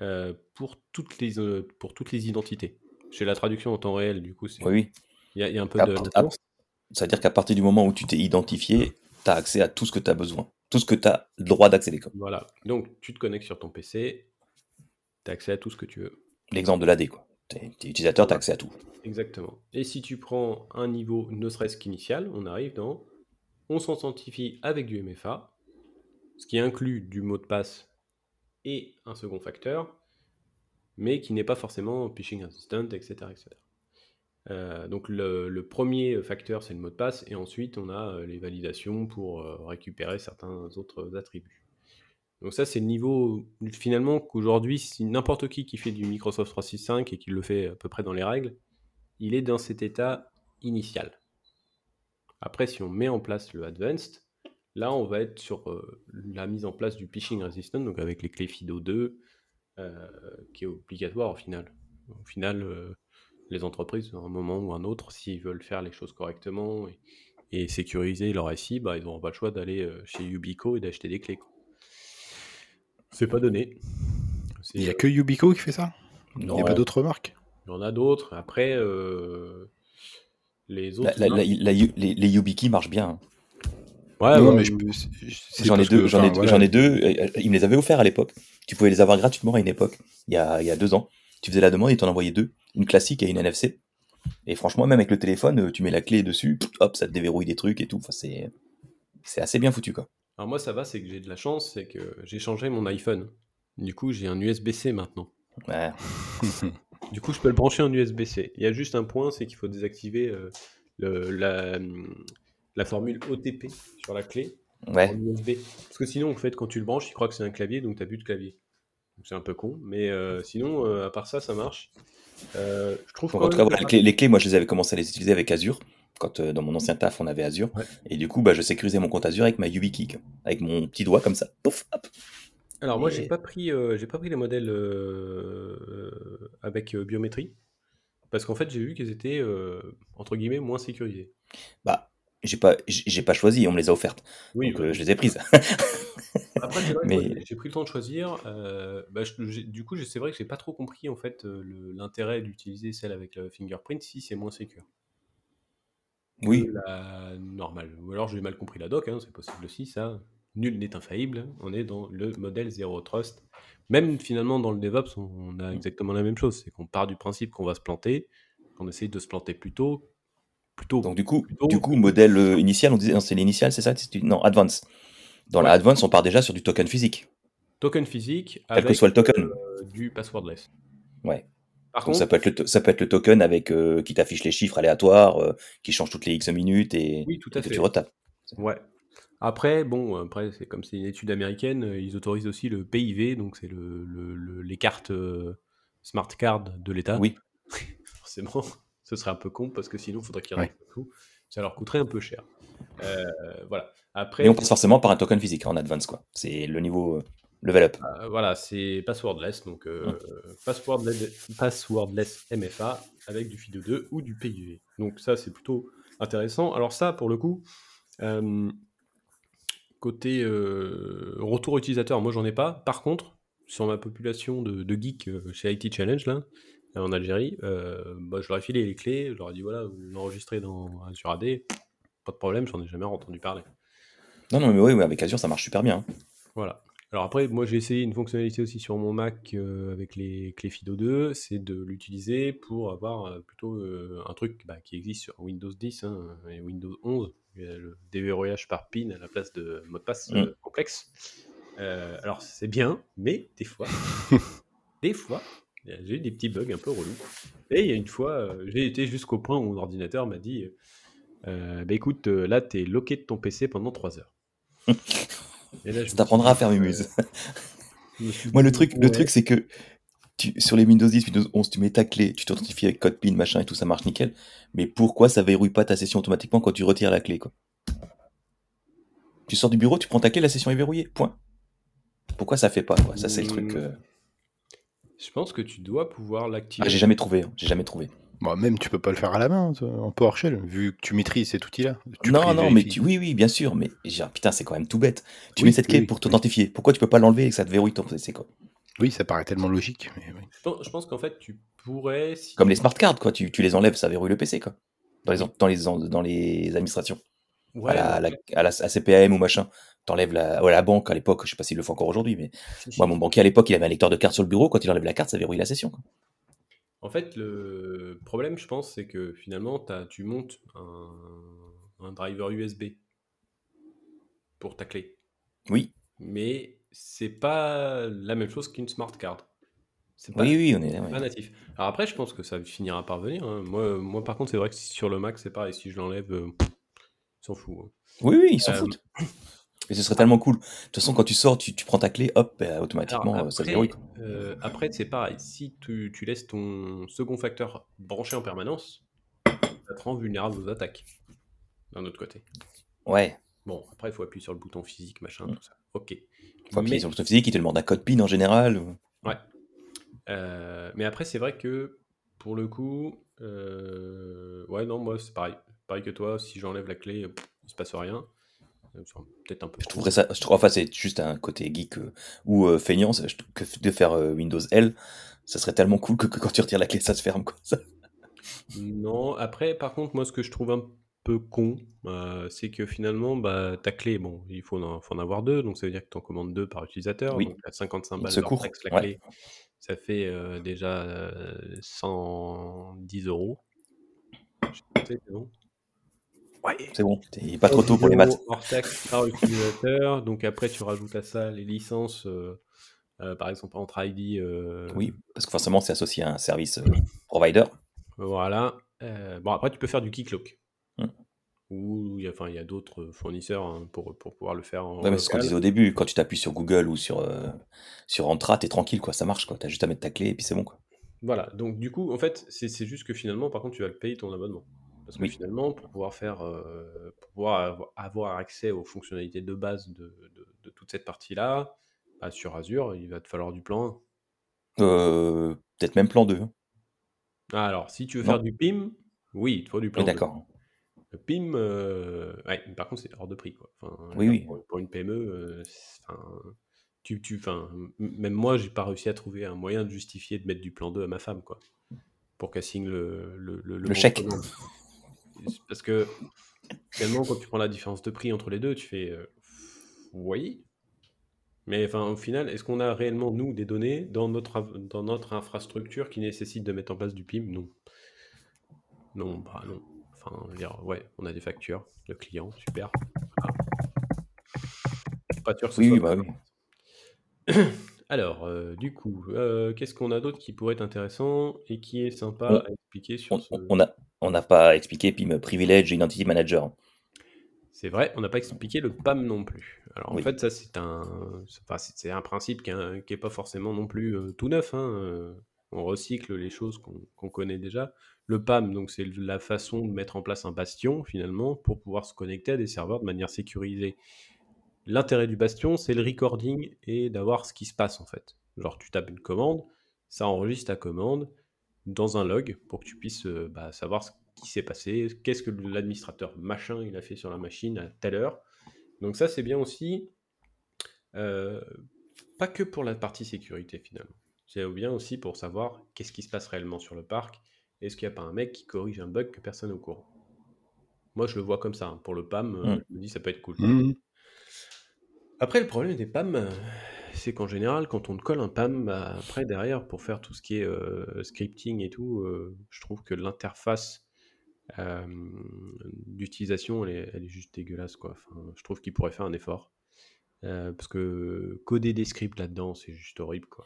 euh, pour, toutes les, pour toutes les identités. Chez la traduction en temps réel, du coup, oui, il y, a un peu de. C'est-à-dire qu'à partir du moment où tu t'es identifié, tu as accès à tout ce que tu as besoin, tout ce que tu as le droit d'accéder. Voilà, donc tu te connectes sur ton PC, tu as accès à tout ce que tu veux. L'exemple de l'AD, quoi. Tu es, utilisateur, tu as accès à tout. Exactement. Et si tu prends un niveau ne serait-ce qu'initial, on arrive dans on s'authentifie avec du MFA, ce qui inclut du mot de passe et un second facteur, mais qui n'est pas forcément phishing resistant, etc. etc. Euh, donc le, premier facteur, c'est le mot de passe, et ensuite on a euh, les validations pour euh, récupérer certains autres attributs. Donc ça, c'est le niveau, finalement, qu'aujourd'hui, si n'importe qui qui fait du Microsoft 365 et qui le fait à peu près dans les règles, il est dans cet état initial. Après, si on met en place le Advanced, là, on va être sur la mise en place du phishing resistant, donc avec les clés FIDO2, qui est obligatoire au final. Au final, les entreprises, à un moment ou un autre, s'ils veulent faire les choses correctement et, sécuriser leur SI, bah, ils n'auront pas le choix d'aller euh, chez Ubico et d'acheter des clés. C'est pas donné. Il n'y a que Ubico qui fait ça? Il n'y a pas d'autres marques? Il y en a d'autres. Après, euh, les autres. les, Yubiki marchent bien. Ouais, non, mais j'en ai, deux, j'en ai, deux. Ils me les avaient offerts à l'époque. Tu pouvais les avoir gratuitement à une époque, il y a, il y a deux ans. Tu faisais la demande et t'en envoyais deux une classique et une NFC. Et franchement, même avec le téléphone, euh, tu mets la clé dessus, hop, ça te déverrouille des trucs et tout. Enfin, c'est, c'est assez bien foutu, quoi. Alors moi, ça va, c'est que j'ai de la chance, c'est que j'ai changé mon iPhone. Du coup, j'ai un USB-C maintenant. Ouais. du coup, je peux le brancher en USB-C. Il y a juste un point, c'est qu'il faut désactiver euh, le, la, la, formule OTP sur la clé ouais. USB. Parce que sinon, en fait, quand tu le branches, il croit que c'est un clavier, donc tu n'as plus de clavier. C'est un peu con, mais euh, sinon, à part ça, ça marche. Euh, je trouve en tout cas, les, clés, moi, je les avais commencé à les utiliser avec Azure. Quand euh, dans mon ancien taf, on avait Azure. Et du coup, bah, je sécurisais mon compte Azure avec ma YubiKey, avec mon petit doigt comme ça. Pouf, hop. Alors, moi, j'ai pas pris, euh, j'ai pas pris les modèles avec biométrie. Parce qu'en fait, j'ai vu qu'ils étaient, entre guillemets, moins sécurisés. Bah, j'ai pas, j'ai pas choisi, on me les a offertes. Oui, donc je les ai prises. Après, Mais... j'ai pris le temps de choisir. Euh, bah, du coup, c'est vrai que j'ai pas trop compris en fait euh, l'intérêt d'utiliser celle avec le fingerprint si c'est moins sécure. Oui. La normale. Ou alors j'ai mal compris la doc, hein, c'est possible aussi ça. Nul n'est infaillible. On est dans le modèle Zero Trust. Même finalement dans le DevOps, on, a exactement la même chose. C'est qu'on part du principe qu'on va se planter, qu'on essaye de se planter plus tôt. Plutôt, Donc du coup, du coup modèle euh, initial, on disait, c'est l'initial, c'est ça Non, advance. Dans la Advance, on part déjà sur du token physique. Token physique, quel que soit le token. Euh, du passwordless. Ouais. Par contre, ça peut, être le ça peut être le token avec euh, qui t'affiche les chiffres aléatoires, euh, qui change toutes les X minutes et, oui, tout à que tu retapes. Ouais. Après, bon, après, c'est comme c'est une étude américaine, ils autorisent aussi le PIV, donc c'est le, les cartes smart card de l'État. Oui. Forcément, ce serait un peu con parce que sinon, il faudrait qu'ils ouais. tout. Ça leur coûterait un peu cher. voilà. Après, on passe forcément par un token physique en advance, quoi. C'est le niveau euh, level up. Euh, voilà, c'est passwordless, donc euh, passwordless, MFA avec du FIDO2 ou du PIV. Donc ça, c'est plutôt intéressant. Alors ça, pour le coup, côté retour utilisateur, moi j'en ai pas. Par contre, sur ma population de, de geeks chez IT Challenge, là, en Algérie, bah, je leur ai filé les clés, je leur ai dit voilà, vous l'enregistrez dans sur AD, pas de problème, j'en ai jamais entendu parler. Non, non, mais oui, avec Azure, ça marche super bien. Voilà. Alors après, moi j'ai essayé une fonctionnalité aussi sur mon Mac euh, avec les clés FIDO2, c'est de l'utiliser pour avoir euh, plutôt euh, un truc bah, qui existe sur Windows 10 hein, et Windows 11, le déverrouillage par PIN à la place de mot de passe mm. complexe. alors c'est bien, mais des fois, des fois, j'ai eu des petits bugs un peu relous. Et il y a une fois, j'ai été jusqu'au point où mon ordinateur m'a dit bah écoute, là t'es loqué de ton PC pendant 3 heures. Ça t'apprendra à faire Mumuse. Moi, le truc, le truc c'est que sur les Windows 10, Windows 11, tu mets ta clé, tu t'authentifies avec code PIN, machin et tout, ça marche nickel. Mais pourquoi ça verrouille pas ta session automatiquement quand tu retires la clé, quoi? Tu sors du bureau, tu prends ta clé, la session est verrouillée. Point. Pourquoi ça fait pas, quoi? Ça, c'est le truc. Euh. Je pense que tu dois pouvoir l'activer. Ah, j'ai jamais trouvé, hein. j'ai jamais trouvé. Bah, même tu peux pas le faire à la main en PowerShell, vu que tu maîtrises cet outil-là. Non, non, mais tu... oui, oui, bien sûr, mais putain, c'est quand même tout bête. Tu mets cette clé pour t'authentifier. Pourquoi tu peux pas l'enlever et que ça te verrouille ton PC, quoi? Oui, ça paraît tellement logique. Je pense, qu'en fait, tu pourrais. Comme les smart cards, quoi. Tu, tu, les enlèves, ça verrouille le PC, quoi. Dans les, dans les, dans les administrations. Ouais, à, la, à, la, CPAM ou machin. T'enlèves la, la banque à l'époque, je sais pas s'il le fait encore aujourd'hui, mais moi, mon banquier à l'époque, il avait un lecteur de carte sur le bureau. Quand il enlève la carte, ça verrouille la session. Quoi. En fait, le problème, je pense, c'est que finalement, tu montes un, driver USB pour ta clé. Oui. Mais c'est pas la même chose qu'une smart card. oui, oui, on est pas natif. Alors après, je pense que ça finira par venir. Hein. Moi, moi, par contre, c'est vrai que sur le Mac, c'est pareil. Si je l'enlève, euh, ils s'en foutent. Hein. Oui, oui, ils s'en euh, foutent. Et ce serait tellement cool. De toute façon, quand tu sors, tu, prends ta clé, hop, bah, automatiquement, après, ça euh, après, c'est pareil. Si tu, laisses ton second facteur branché en permanence, ça te rend vulnérable aux attaques. D'un autre côté. Ouais. Bon, après, il faut appuyer sur le bouton physique, machin, mm. tout ça. Ok. Il faut appuyer sur le bouton physique, il te demande un code PIN en général. Ouais. Euh, mais après, c'est vrai que pour le coup, euh, ouais, non, moi, c'est pareil. Pareil que toi, si j'enlève la clé, il se passe rien. Peut-être un peu. Je trouverais ça. Je trouve, enfin, c'est juste un côté geek euh, ou euh, feignant que de faire euh, Windows L. Ça serait tellement cool que, quand tu retires la clé, ça se ferme ça. Non, après, par contre, moi, ce que je trouve un peu con, c'est que finalement, bah, ta clé, bon, il faut en, faut en avoir deux, donc ça veut dire que tu en commandes deux par utilisateur. Oui. Donc, à 55 balles secours. la clé, ça fait déjà 110 euros. C'est bon. Ouais. C'est bon, t'es pas trop tôt pour les maths. Hors taxe par utilisateur. Donc après, tu rajoutes à ça les licences, euh, euh, par exemple entre ID. Euh, oui, parce que forcément, c'est associé à un service provider. Voilà. bon, après, tu peux faire du kicklock. Hum. Ou il y a, enfin, il y a d'autres fournisseurs hein, pour, pour, pouvoir le faire. En ouais, mais c'est ce qu'on disait au début. Quand tu t'appuies sur Google ou sur, sur Entra, t'es tranquille, quoi. Ça marche, quoi. T'as juste à mettre ta clé et puis c'est bon, quoi. Voilà. Donc, du coup, en fait, c'est juste que finalement, par contre, tu vas le payer ton abonnement. Parce que finalement, pour pouvoir faire, euh, pour pouvoir avoir accès aux fonctionnalités de base de, de, toute cette partie-là, bah, sur Azure, il va te falloir du plan 1. Euh, peut-être même plan 2. Hein. Ah, alors, si tu veux faire du PIM, oui, il te faut du plan 2. D'accord. Le PIM, euh, ouais, par contre, c'est hors de prix. Quoi. oui, oui. Pour, une PME, tu, tu, même moi, j'ai pas réussi à trouver un moyen de justifier de mettre du plan 2 à ma femme, quoi, pour qu'elle signe le, le, le, chèque. Parce que finalement, quand tu prends la différence de prix entre les deux, tu fais euh, oui. Mais enfin, au final, est-ce qu'on a réellement, nous, des données dans notre, dans notre infrastructure qui nécessitent de mettre en place du PIM? Non. Non, bah non. Enfin, on dire, ouais, on a des factures, le client, super. Pas sûr que ce oui, soit bah oui. Alors, euh, du coup, euh, qu'est-ce qu'on a d'autre qui pourrait être intéressant et qui est sympa à expliquer sur ce... on a, on n'a pas expliqué PIM Privilege Identity Manager. C'est vrai, on n'a pas expliqué le PAM non plus. Alors en fait, ça c'est un, c'est un principe qui n'est pas forcément non plus euh, tout neuf. Hein, euh, on recycle les choses qu'on connaît déjà. Le PAM, donc c'est la façon de mettre en place un bastion finalement pour pouvoir se connecter à des serveurs de manière sécurisée. L'intérêt du bastion, c'est le recording et d'avoir ce qui se passe en fait. Genre tu tapes une commande, ça enregistre ta commande, dans un log pour que tu puisses euh, bah, savoir ce qui s'est passé, qu'est-ce que l'administrateur machin il a fait sur la machine à telle heure. Donc ça c'est bien aussi, euh, pas que pour la partie sécurité finalement, c'est bien aussi pour savoir qu'est-ce qui se passe réellement sur le parc, est-ce qu'il n'y a pas un mec qui corrige un bug que personne n'est au courant? Moi je le vois comme ça, hein. pour le PAM, euh, mmh. je me dis ça peut être cool. Mmh. Après le problème des PAM, c'est qu'en général, quand on te colle un PAM, bah, après, derrière, pour faire tout ce qui est euh, scripting et tout, euh, je trouve que l'interface euh, d'utilisation, elle, est, juste dégueulasse. Quoi. je trouve qu'il pourrait faire un effort. parce que coder des scripts là-dedans, c'est juste horrible. Quoi.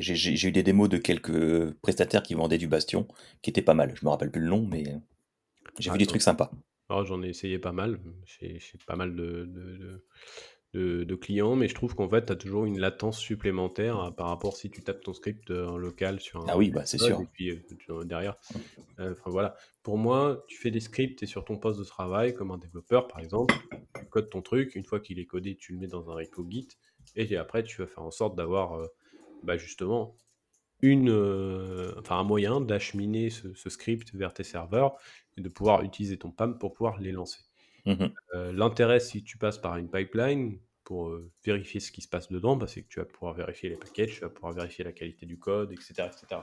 j'ai, eu des démos de quelques prestataires qui vendaient du Bastion, qui étaient pas mal. Je me rappelle plus le nom, mais j'ai vu des trucs sympas. Oh, j'en ai essayé pas mal. J'ai, pas mal de de, clients, mais je trouve qu'en fait, tu as toujours une latence supplémentaire euh, par rapport si tu tapes ton script euh, en local sur un. Ah oui, bah, c'est sûr. Et puis derrière. Enfin voilà. Pour moi, tu fais des scripts, et sur ton poste de travail, comme un développeur par exemple, tu codes ton truc, une fois qu'il est codé, tu le mets dans un repo Git, et après, tu vas faire en sorte d'avoir bah, justement une, enfin, un moyen d'acheminer ce, ce, script vers tes serveurs et de pouvoir utiliser ton PAM pour pouvoir les lancer. Mmh l'intérêt, si tu passes par une pipeline pour vérifier ce qui se passe dedans, bah, c'est que tu vas pouvoir vérifier les packages, tu vas pouvoir vérifier la qualité du code, etc. etc.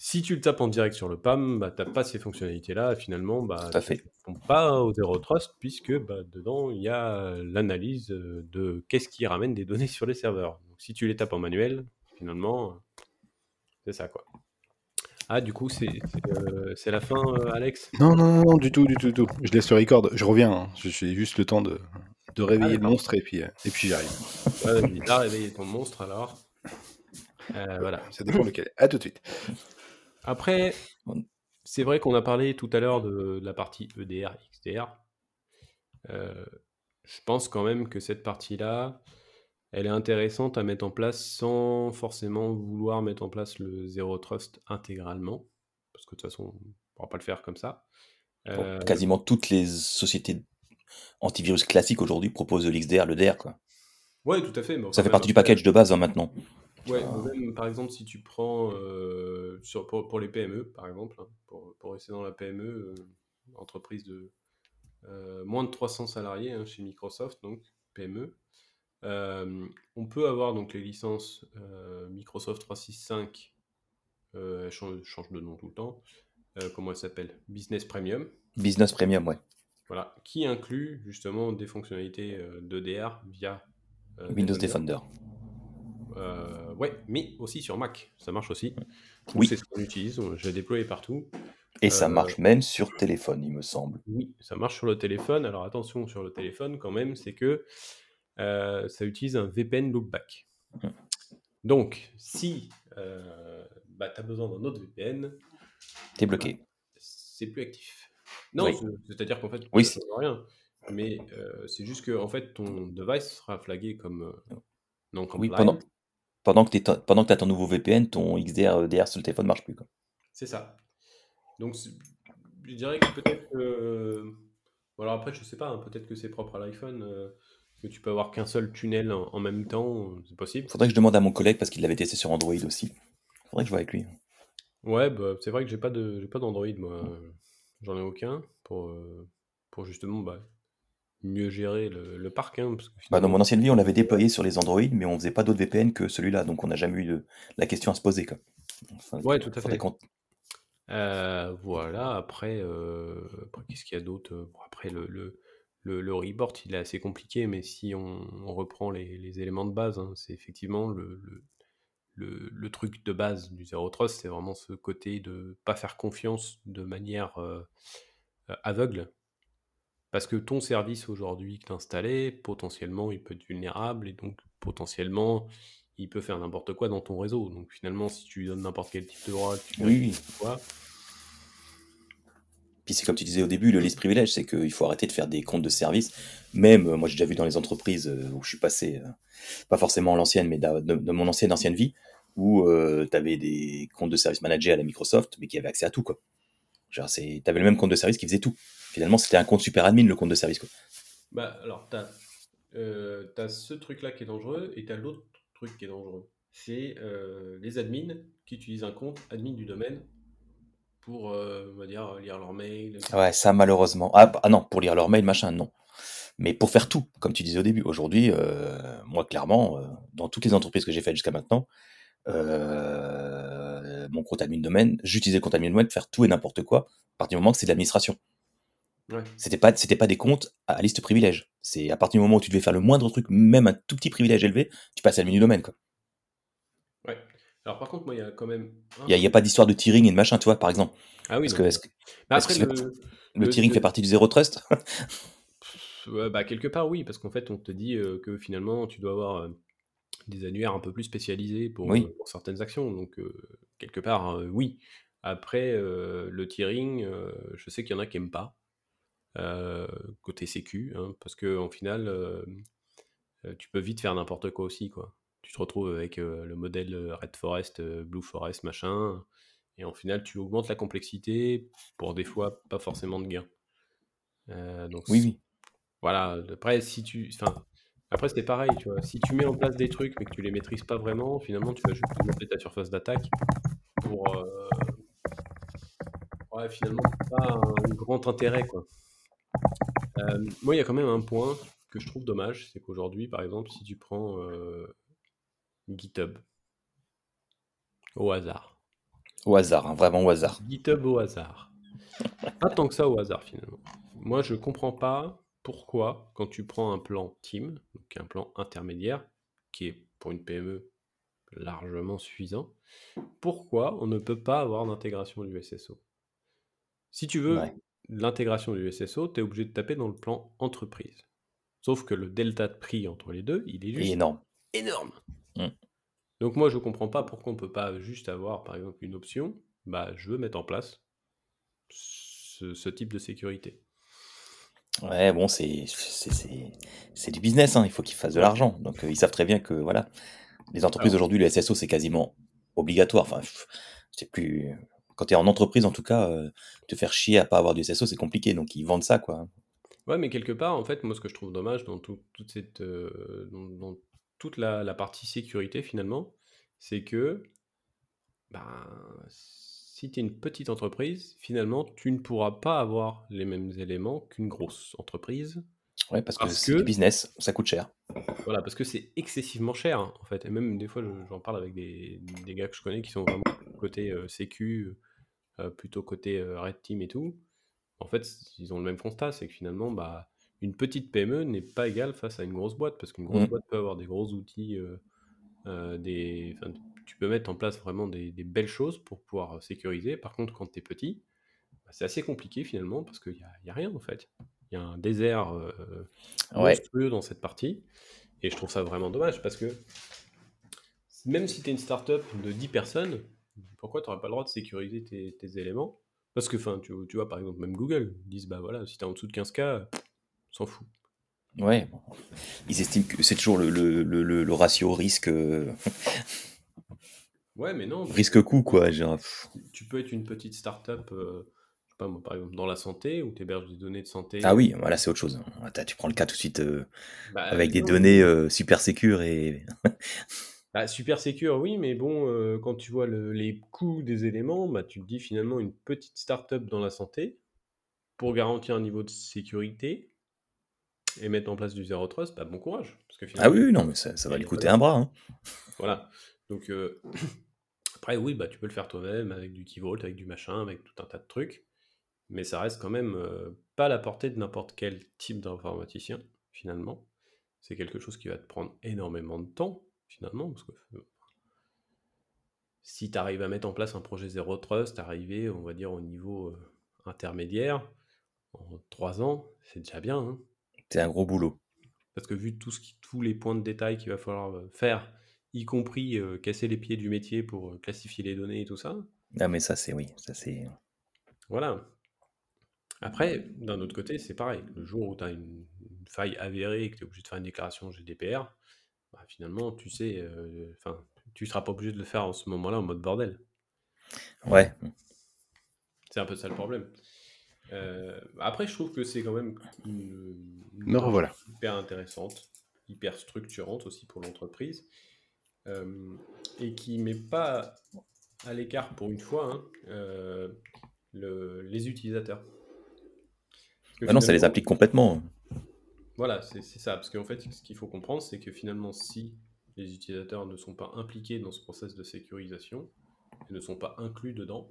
Si tu le tapes en direct sur le PAM, bah, tu n'as pas ces fonctionnalités-là. Finalement, bah, tu ne pas au Zero Trust, puisque bah, dedans, il y a l'analyse de qu'est-ce qui ramène des données sur les serveurs. Donc, si tu les tapes en manuel, finalement, c'est ça. quoi. Ah, du coup, c'est euh, la fin, euh, Alex? Non, non, non, du tout, du tout, du tout. Je laisse le record. Je reviens. Hein. Je suis juste le temps de, de réveiller ah, le monstre et puis, euh, et puis j'arrive. Ouais, vas réveiller ton monstre alors. voilà. Ça dépend lequel. À tout de suite. Après, c'est vrai qu'on a parlé tout à l'heure de, la partie EDR, XDR. je pense quand même que cette partie-là, elle est intéressante à mettre en place sans forcément vouloir mettre en place le Zero Trust intégralement, parce que de toute façon, on ne pourra pas le faire comme ça. Euh, quasiment toutes les sociétés antivirus classiques aujourd'hui proposent l'XDR, le DR. Quoi. Ouais, tout à fait. ça fait partie du package de base hein, maintenant. Ouais, même par exemple, si tu prends euh, sur, pour, les PME, par exemple, hein, pour, pour, rester dans la PME, euh, entreprise de moins de 300 salariés hein, chez Microsoft, donc PME, on peut avoir donc les licences Microsoft 365, elles changent, de nom tout le temps. comment elles s'appellent? Business Premium. Business Premium, ouais. Voilà, qui inclut justement des fonctionnalités d'EDR via Windows Defender. ouais, mais aussi sur Mac, ça marche aussi. Oui. C'est ce qu'on utilise, je l'ai déployé partout. Et ça marche même sur téléphone, il me semble. Oui, ça marche sur le téléphone. Alors attention sur le téléphone quand même, c'est que euh, ça utilise un VPN loopback. Donc, si euh, bah, tu as besoin d'un autre VPN, tu es bloqué. Bah, c'est plus actif. Non, c'est-à-dire qu'en fait, oui, ça ne rien. Mais euh, c'est juste que en fait, ton device sera flagué comme non Oui, pendant, pendant que tu as ton nouveau VPN, ton XDR DR sur le téléphone ne marche plus. C'est ça. Donc, je dirais que peut-être que. Bon, après, je sais pas, hein, peut-être que c'est propre à l'iPhone que tu peux avoir qu'un seul tunnel en, même temps, c'est possible. Faudrait que je demande à mon collègue parce qu'il l'avait testé sur Android aussi. Faudrait que je vois avec lui. Ouais, bah, c'est vrai que j'ai pas de pas d'Android moi. J'en ai aucun pour, euh, pour justement bah, mieux gérer le, parc. Hein, bah, dans mon ancienne vie, on l'avait déployé sur les Android, mais on faisait pas d'autres VPN que celui-là, donc on n'a jamais eu de, la question à se poser. Quoi. ouais, tout à fait. Euh, voilà, après, euh, après qu'est-ce qu'il y a d'autre? Après, le, le, report, il est assez compliqué, mais si on, reprend les, éléments de base, hein, c'est effectivement le, le, truc de base du Zero Trust, c'est vraiment ce côté de pas faire confiance de manière euh, aveugle. Parce que ton service aujourd'hui que tu as installé, potentiellement, il peut être vulnérable et donc potentiellement, il peut faire n'importe quoi dans ton réseau. Donc finalement, si tu lui donnes n'importe quel type de droit, tu oui, oui. Puis c'est comme tu disais au début, le list privilège, c'est qu'il faut arrêter de faire des comptes de service. Même, euh, moi j'ai déjà vu dans les entreprises euh, où je suis passé, euh, pas forcément l'ancienne, mais de, mon ancienne ancienne vie, où tu avais des comptes de service managés à la Microsoft, mais qui avaient accès à tout. quoi. Tu avais le même compte de service qui faisait tout. Finalement, c'était un compte super admin, le compte de service. Quoi. Bah, alors, tu as, ce truc-là qui est dangereux, et tu as l'autre truc qui est dangereux. C'est les admins qui utilisent un compte admin du domaine pour, euh, on va dire, lire leurs mails. Ouais, ça malheureusement. Ah, ah, non, pour lire leurs mails, machin, non. Mais pour faire tout, comme tu disais au début. Aujourd'hui, euh, moi, clairement, euh, dans toutes les entreprises que j'ai faites jusqu'à maintenant, mon compte admin domaine, j'utilisais le compte admin domaine pour faire tout et n'importe quoi, à partir du moment que c'est de l'administration. Ouais. C'était pas, c'était pas des comptes à liste privilège. C'est à partir du moment où tu devais faire le moindre truc, même un tout petit privilège élevé, tu passes à l'admin du domaine, quoi. Alors par contre, moi, il y a quand même. Il n'y a, pas d'histoire de tearing et de machin, tu vois, par exemple. Ah oui. Parce que, est-ce que, le, tearing fait partie du zéro trust? Bah, Quelque part, oui, parce qu'en fait, on te dit euh, que finalement, tu dois avoir euh, des annuaires un peu plus spécialisés pour, euh, certaines actions. Donc, quelque part, oui. Après, le tearing, je sais qu'il y en a qui n'aiment pas. côté sécu, hein, parce qu'en final, tu peux vite faire n'importe quoi aussi, quoi. Tu te retrouves avec le modèle Red Forest, Blue Forest, machin, et en final, tu augmentes la complexité pour des fois pas forcément de gain. donc, oui, oui. Voilà, après, si tu. Enfin, après, c'est pareil, tu vois. Si tu mets en place des trucs mais que tu les maîtrises pas vraiment, finalement, tu vas juste augmenter ta surface d'attaque pour. Ouais, finalement, pas un grand intérêt, quoi. Moi, il y a quand même un point que je trouve dommage, c'est qu'aujourd'hui, par exemple, si tu prends euh, GitHub au hasard. Au hasard, hein, vraiment au hasard. GitHub au hasard. pas tant que ça au hasard, finalement. Moi, je comprends pas pourquoi, quand tu prends un plan team, donc un plan intermédiaire, qui est pour une PME largement suffisant, pourquoi on ne peut pas avoir d'intégration du SSO Si tu veux l'intégration du SSO, tu es obligé de taper dans le plan entreprise. Sauf que le delta de prix entre les deux, il est juste énorme. énorme. Mmh. Donc moi, je comprends pas pourquoi on peut pas juste avoir, par exemple, une option, bah, je veux mettre en place ce type de sécurité. Ouais, bon, c'est du business, hein, il faut qu'ils fassent de l'argent. Donc, euh, ils savent très bien que, voilà, les entreprises aujourd'hui, le SSO, c'est quasiment obligatoire. Enfin, c'est plus. Quand tu es en entreprise, en tout cas, euh, te faire chier à pas avoir du SSO, c'est compliqué. Donc, ils vendent ça, quoi. Ouais, mais quelque part, en fait, moi, ce que je trouve dommage dans toute cette, euh, dans, toute la, la partie sécurité, finalement, c'est que, ben, si tu es une petite entreprise, finalement, tu ne pourras pas avoir les mêmes éléments qu'une grosse entreprise. Oui, parce, que c'est du business, ça coûte cher. Voilà, parce que c'est excessivement cher, en fait. Et même des fois, j'en parle avec des, des, gars que je connais qui sont vraiment côté euh, sécu, euh, plutôt côté euh, Red Team et tout. En fait, ils ont le même constat, c'est que finalement, bah, une petite PME n'est pas égale face à une grosse boîte, parce qu'une grosse mmh. boîte peut avoir des gros outils, des, tu peux mettre en place vraiment des, belles choses pour pouvoir euh, sécuriser. Par contre, quand tu es petit, bah, c'est assez compliqué finalement parce qu'il n'y a, rien en fait. Il y a un désert euh, monstrueux dans cette partie. Et je trouve ça vraiment dommage parce que même si tu es une startup de 10 personnes, pourquoi tu n'aurais pas le droit de sécuriser tes, éléments? Parce que tu, tu, vois, par exemple, même Google disent bah voilà, si tu es en dessous de 15K, s'en fout. Ouais, ils estiment que c'est toujours le, le, le, ratio risque. Euh, Ouais, mais non. Risque coup quoi. Genre... Tu peux être une petite start-up, euh, je sais pas moi, par exemple, dans la santé, où tu héberges des données de santé. Ah oui, voilà, c'est autre chose. tu prends le cas tout de suite euh, bah, avec des données euh, super sécures et. bah, super sécure, oui, mais bon, quand tu vois les coûts des éléments, bah, tu te dis finalement une petite start-up dans la santé, pour garantir un niveau de sécurité et mettre en place du zero trust, bah, bon courage. Parce que ah oui, non, mais ça, ça va lui coûter un bras. Hein. Voilà. Donc, Après, oui, bah, tu peux le faire toi-même avec du Key Vault, avec du machin, avec tout un tas de trucs. Mais ça reste quand même euh, pas à la portée de n'importe quel type d'informaticien, finalement. C'est quelque chose qui va te prendre énormément de temps, finalement. Parce que euh, si tu arrives à mettre en place un projet Zero Trust, arriver, on va dire, au niveau euh, intermédiaire, en trois ans, c'est déjà bien. Hein. C'est un gros boulot. Parce que vu tout ce qui, tous les points de détail qu'il va falloir faire y compris casser les pieds du métier pour classifier les données et tout ça. Ah mais ça c'est oui, ça c'est... Voilà. Après, d'un autre côté, c'est pareil. Le jour où tu as une, faille avérée et que tu es obligé de faire une déclaration GDPR, bah, finalement, tu sais, enfin, tu seras pas obligé de le faire en ce moment-là en mode bordel. Ouais. C'est un peu ça le problème. Après, je trouve que c'est quand même une, une hyper intéressante, hyper structurante aussi pour l'entreprise. Euh, et qui met pas à l'écart pour une fois hein, euh, les utilisateurs. Ah non, ça les applique complètement. Voilà, c'est ça. Parce qu'en fait, ce qu'il faut comprendre, c'est que finalement, si les utilisateurs ne sont pas impliqués dans ce process de sécurisation et ne sont pas inclus dedans,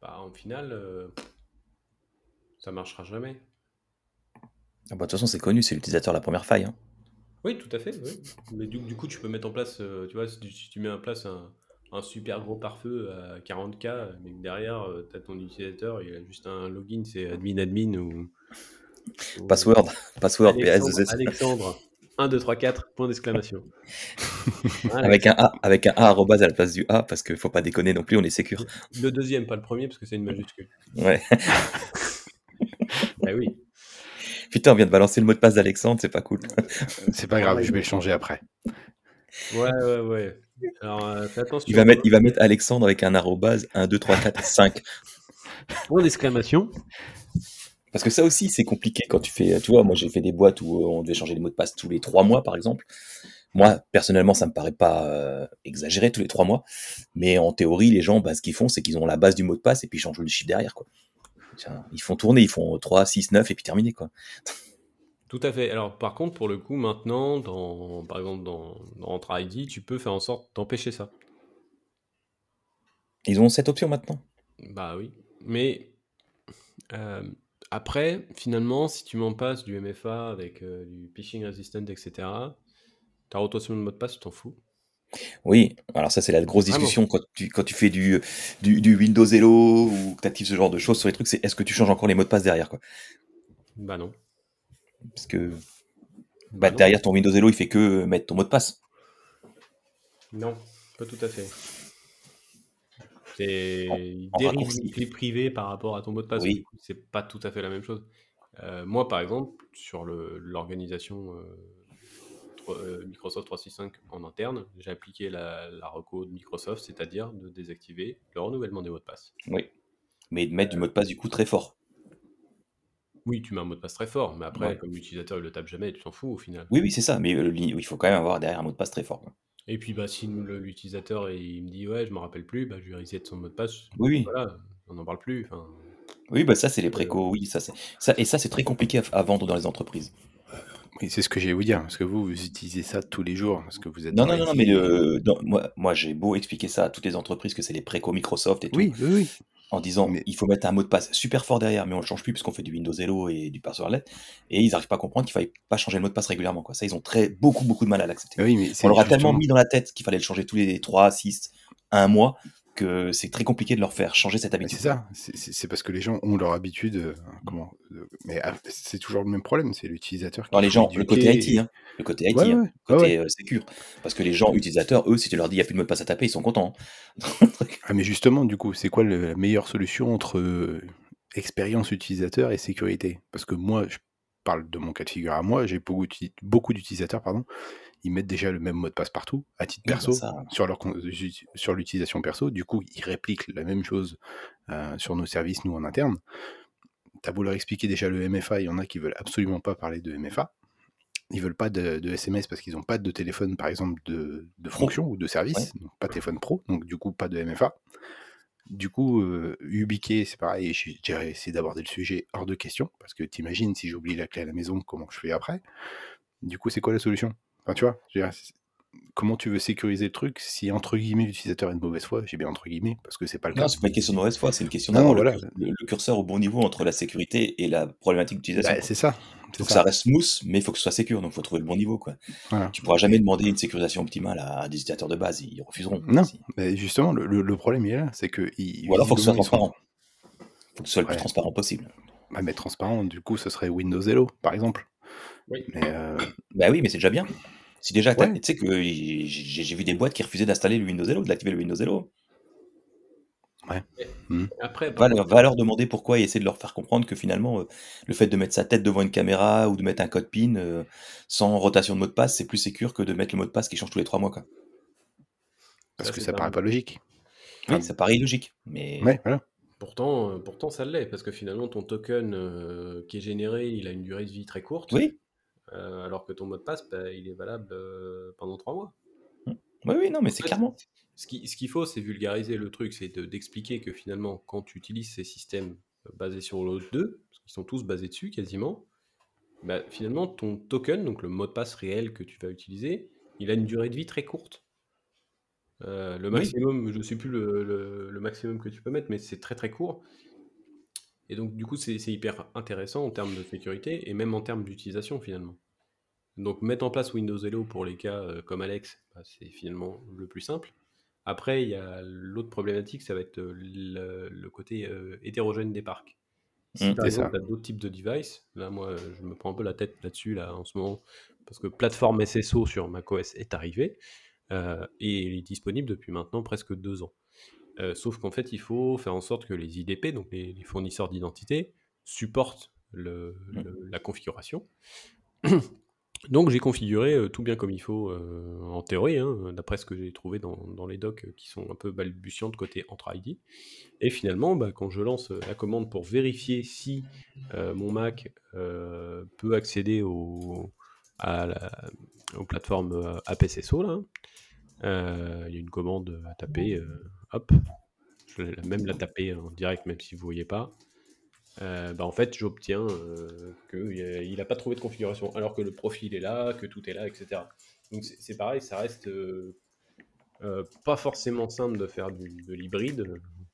bah, en final, euh, ça marchera jamais. Ah bah, de toute façon, c'est connu, c'est l'utilisateur la première faille. Hein. Oui, tout à fait. Mais du, coup, tu peux mettre en place, euh, tu vois, si tu, mets en place un, super gros pare-feu à 40K, mais derrière, euh, tu as ton utilisateur, il a juste un login, c'est admin admin ou. Password, password, Alexandre, Alexandre, 1, 2, 3, 4, point d'exclamation. avec un A, avec un A à la place du A, parce qu'il faut pas déconner non plus, on est sécure. Le deuxième, pas le premier, parce que c'est une majuscule. Ouais. bah oui Putain, on vient de balancer le mot de passe d'Alexandre, c'est pas cool. c'est pas grave, je vais le changer après. Ouais, ouais, ouais. Alors, euh, fais attention. Il va, mettre, il va mettre Alexandre avec un arrobase 1, 2, 3, 4, 5. Point d'exclamation. Parce que ça aussi, c'est compliqué quand tu fais. Tu vois, moi, j'ai fait des boîtes où on devait changer les mots de passe tous les trois mois, par exemple. Moi, personnellement, ça me paraît pas euh, exagéré tous les trois mois. Mais en théorie, les gens, bah, ce qu'ils font, c'est qu'ils ont la base du mot de passe et puis ils changent le chiffre derrière. Quoi. Ils font tourner, ils font 3, 6, 9 et puis terminé. Quoi. Tout à fait. Alors, par contre, pour le coup, maintenant, dans, par exemple, dans, dans ID, tu peux faire en sorte d'empêcher ça. Ils ont cette option maintenant Bah oui. Mais euh, après, finalement, si tu m'en passes du MFA avec euh, du phishing resistant, etc., ta rotation de mot de passe, tu t'en fous. Oui, alors ça c'est la grosse discussion quand tu, quand tu fais du, du, Windows Hello ou que tu actives ce genre de choses sur les trucs, c'est est-ce que tu changes encore les mots de passe derrière quoi? Bah non. Parce que bah, bah derrière ton Windows Hello, il fait que mettre ton mot de passe. Non, pas tout à fait. C'est dérive privé par rapport à ton mot de passe. Oui. C'est pas tout à fait la même chose. Euh, moi, par exemple, sur l'organisation euh, Microsoft 365 en interne, j'ai appliqué la, la reco de Microsoft, c'est-à-dire de désactiver le renouvellement des mots de passe. Oui. Mais de mettre du mot de passe du coup très fort. Oui, tu mets un mot de passe très fort, mais après, comme l'utilisateur ne le tape jamais, tu t'en fous au final. Oui, oui, c'est ça, mais il faut quand même avoir derrière un mot de passe très fort. Et puis, bah, si l'utilisateur il me dit ouais, je me rappelle plus, bah, je lui reset son mot de passe. Oui, Voilà, on n'en parle plus. Oui, bah ça c'est les précos, oui, ça c'est ça et ça c'est très compliqué à, vendre dans les entreprises. Oui, c'est ce que j'ai vous dire, parce que vous, vous utilisez ça tous les jours, parce que vous êtes Non, non, non, mais moi, moi j'ai beau expliquer ça à toutes les entreprises que c'est les précos Microsoft et tout. Oui, oui, oui en disant il faut mettre un mot de passe super fort derrière, mais on le change plus puisqu'on fait du Windows Hello et du passwordless. Et ils n'arrivent pas à comprendre qu'il fallait pas changer le mot de passe régulièrement. Quoi. Ça, ils ont très, beaucoup, beaucoup de mal à l'accepter. on leur a tellement mis dans la tête qu'il fallait le changer tous les 3, 6, 1 mois que c'est très compliqué de leur faire changer cette habitude. C'est ça, c'est parce que les gens ont leur habitude. Euh, comment Mais ah, c'est toujours le même problème, c'est l'utilisateur. les gens, le côté IT, hein, le côté IT, hein, côté euh, secure. Parce que les gens utilisateurs, eux, si tu leur dis il n'y a plus de mot de passe à taper, ils sont contents. Hein. ah, mais justement, du coup, c'est quoi la meilleure solution entre euh, expérience utilisateur et sécurité? Parce que moi, je parle de mon cas de figure à moi, j'ai beaucoup d'utilisateurs, pardon, ils mettent déjà le même mot de passe partout, à titre bah, perso, sur, leur, sur l'utilisation perso. Du coup, ils répliquent la même chose euh, sur nos services, nous, en interne. T'as beau leur expliquer déjà le MFA, il y en a qui veulent absolument pas parler de MFA. Ils veulent pas de, SMS parce qu'ils n'ont pas de téléphone, par exemple, de, fonction ou de service, donc pas de téléphone pro, donc du coup, pas de MFA. Du coup, euh, c'est pareil, j'ai essayé d'aborder le sujet hors de question, parce que t'imagines, si j'oublie la clé à la maison, comment je fais après? Du coup, c'est quoi la solution? Enfin, tu vois, comment tu veux sécuriser le truc si entre guillemets l'utilisateur est de mauvaise foi? J'ai bien entre guillemets parce que c'est pas le cas. Non, c'est pas une question de mauvaise foi, c'est une question d'avoir le, curseur au bon niveau entre la sécurité et la problématique d'utilisation. Bah, c'est ça. Il faut que ça reste smooth, mais il faut que ce soit sécure, donc il faut trouver le bon niveau. Quoi. Voilà. Tu pourras jamais demander une sécurisation optimale à des utilisateurs de base, ils refuseront. Non, mais justement, le, problème il est là, c'est que. Ou alors il faut que ce soit transparent. Il faut que ce soit le plus transparent possible. Bah, mais transparent, du coup, ce serait Windows Hello, par exemple. Oui. Mais euh... Bah oui, mais c'est déjà bien. Si déjà, tu sais que j'ai vu des boîtes qui refusaient d'installer le Windows Hello, de l'activer le Windows Hello. Ouais. Mmh. Après, va, va, leur demander pourquoi et essayer de leur faire comprendre que finalement, euh, le fait de mettre sa tête devant une caméra ou de mettre un code PIN euh, sans rotation de mot de passe, c'est plus sécur que de mettre le mot de passe qui change tous les trois mois. Quoi. Parce que ça paraît pas logique. Oui, ça paraît illogique. Mais... Ouais, voilà. Pourtant, euh, pourtant, ça l'est, parce que finalement, ton token qui est généré, il a une durée de vie très courte. Oui. Euh, alors que ton mot de passe, bah, il est valable euh, pendant trois mois. Mmh. Oui, oui, non, mais c'est clairement. Ce qu'il faut, c'est vulgariser le truc, c'est d'expliquer que finalement, quand tu utilises ces systèmes euh, basés sur l'autre 2, parce qu'ils sont tous basés dessus quasiment, bah, finalement, ton token, donc le mot de passe réel que tu vas utiliser, il a une durée de vie très courte. Le maximum, je ne sais plus le, maximum que tu peux mettre, mais c'est très très court. Et donc, du coup, c'est hyper intéressant en termes de sécurité et même en termes d'utilisation finalement. Donc, mettre en place Windows Hello pour les cas euh, comme Alex, bah, c'est finalement le plus simple. Après, il y a l'autre problématique, ça va être euh, le, côté euh, hétérogène des parcs. Si mmh, par exemple, tu as d'autres types de devices, là, moi, je me prends un peu la tête là-dessus là, en ce moment, parce que plateforme SSO sur macOS est arrivée et il est disponible depuis maintenant presque deux ans. Euh, sauf qu'en fait, il faut faire en sorte que les IDP, donc les, fournisseurs d'identité, supportent le, la configuration. Donc j'ai configuré euh, tout bien comme il faut euh, en théorie, hein, d'après ce que j'ai trouvé dans, dans, les docs qui sont un peu balbutiantes côté entre ID. Et finalement, bah, quand je lance la commande pour vérifier si mon Mac peut accéder au, à la, aux plateformes APSSO, là, il y a une commande à taper, hop, je vais même la taper en direct, même si vous ne voyez pas. Euh, bah en fait, j'obtiens euh, qu'il n'a pas trouvé de configuration, alors que le profil est là, que tout est là, etc. Donc c'est pareil, ça reste euh, pas forcément simple de faire du, de l'hybride.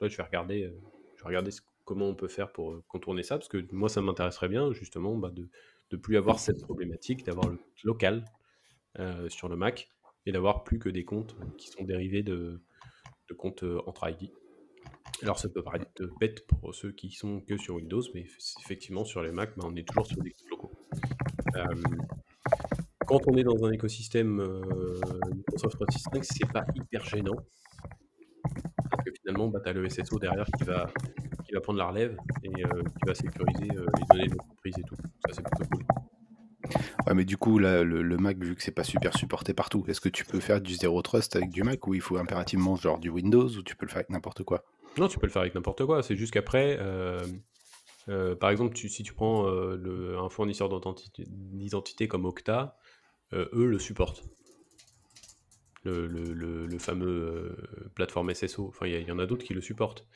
je vais regarder, je vais regarder comment on peut faire pour contourner ça, parce que moi, ça m'intéresserait bien, justement, bah, de ne plus avoir cette problématique, d'avoir le local sur le Mac, et d'avoir plus que des comptes qui sont dérivés de, de comptes entre ID. Alors ça peut paraître bête pour ceux qui sont que sur Windows, mais effectivement sur les Mac, bah, on est toujours sur des locaux. Euh, quand on est dans un écosystème euh, Microsoft 365, c'est pas hyper gênant. Parce que finalement, bah, tu as le SSO derrière qui va, qui va prendre la relève et euh, qui va sécuriser les données de l'entreprise et tout. Ça, c'est plutôt cool. Ouais, mais du coup, là, le, Mac, vu que c'est pas super supporté partout, est-ce que tu peux faire du Zero Trust avec du Mac ou il faut impérativement genre du Windows ou tu peux le faire avec n'importe quoi? Non, tu peux le faire avec n'importe quoi. C'est juste qu'après, euh, euh, par exemple, si tu prends euh, un fournisseur d'identité comme Okta, eux le supportent. Le, fameux plateforme SSO. Enfin, il y, en a d'autres qui le supportent.